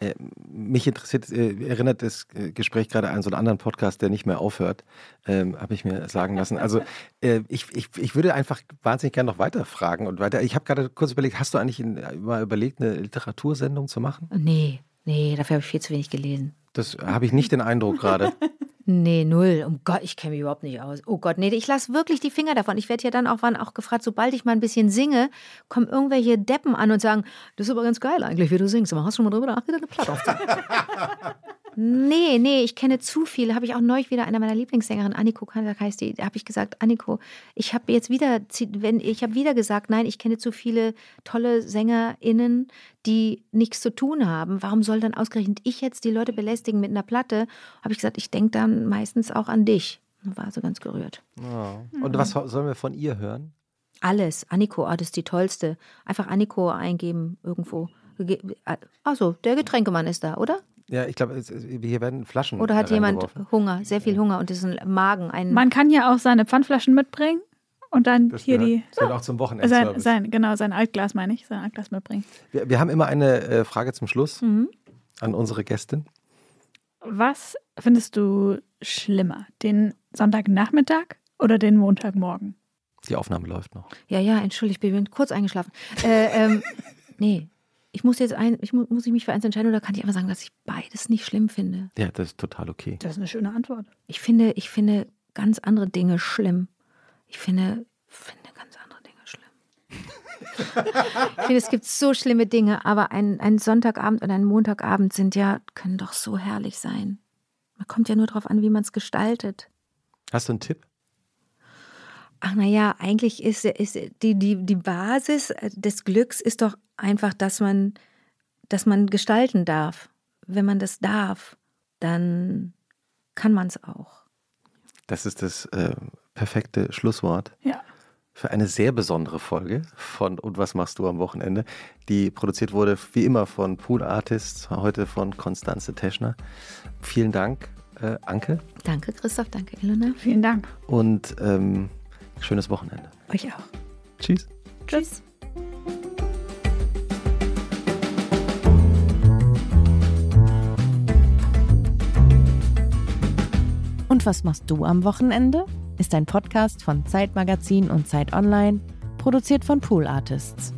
Äh, mich interessiert, äh, erinnert das äh, Gespräch gerade an so einen anderen Podcast, der nicht mehr aufhört, ähm, habe ich mir sagen lassen. Also äh, ich, ich, ich würde einfach wahnsinnig gerne noch weiter fragen und weiter. Ich habe gerade kurz überlegt, hast du eigentlich in, mal überlegt, eine Literatursendung zu machen? Nee, nee, dafür habe ich viel zu wenig gelesen. Das habe ich nicht den Eindruck gerade. Nee, null. Um Gott, ich kenne mich überhaupt nicht aus. Oh Gott, nee, ich lasse wirklich die Finger davon. Ich werde ja dann auch, wann auch gefragt, sobald ich mal ein bisschen singe, kommen irgendwelche Deppen an und sagen, das ist aber ganz geil eigentlich, wie du singst. Aber hast du schon mal drüber nachgedacht, eine Platte aufzunehmen? Nee, nee, ich kenne zu viele. Habe ich auch neulich wieder einer meiner Lieblingssängerinnen, Anniko Kandak heißt die, da habe ich gesagt, Anniko, ich habe jetzt wieder, wenn, ich habe wieder gesagt, nein, ich kenne zu viele tolle SängerInnen, die nichts zu tun haben. Warum soll dann ausgerechnet ich jetzt die Leute belästigen mit einer Platte? Habe ich gesagt, ich denke dann meistens auch an dich. War so ganz gerührt. Oh. Und was sollen wir von ihr hören? Alles. Anniko, oh, das ist die tollste. Einfach Anniko eingeben irgendwo. Achso, der Getränkemann ist da, oder? Ja, ich glaube, hier werden Flaschen. Oder hat jemand Hunger, sehr viel Hunger und ist ein Magen. Ein Man kann ja auch seine Pfandflaschen mitbringen und dann das hier gehört, die. Das auch zum Wochenendservice. Sein, sein, genau, sein Altglas meine ich, sein Altglas mitbringen. Wir, wir haben immer eine äh, Frage zum Schluss mhm. an unsere Gästin. Was findest du schlimmer, den Sonntagnachmittag oder den Montagmorgen? Die Aufnahme läuft noch. Ja, ja, entschuldigt, ich bin kurz eingeschlafen. Äh, ähm, nee, ich muss jetzt ein, ich muss, muss ich mich für eins entscheiden oder kann ich einfach sagen, dass ich beides nicht schlimm finde? Ja, das ist total okay. Das ist eine schöne Antwort. Ich finde, ich finde ganz andere Dinge schlimm. Ich finde, finde ganz andere Dinge schlimm. ich finde, es gibt so schlimme Dinge, aber ein, ein Sonntagabend und ein Montagabend sind ja, können doch so herrlich sein. Man kommt ja nur darauf an, wie man es gestaltet. Hast du einen Tipp? Ach naja, eigentlich ist, ist die, die, die Basis des Glücks ist doch einfach, dass man, dass man gestalten darf. Wenn man das darf, dann kann man es auch. Das ist das äh, perfekte Schlusswort. Ja. Für eine sehr besondere Folge von Und was machst du am Wochenende? Die produziert wurde wie immer von Pool Artists, heute von Konstanze Teschner. Vielen Dank, äh, Anke. Danke, Christoph. Danke, Ilona. Vielen Dank. Und ähm, schönes Wochenende. Euch auch. Tschüss. Tschüss. Und was machst du am Wochenende? Ist ein Podcast von Zeitmagazin und Zeit Online, produziert von Pool Artists.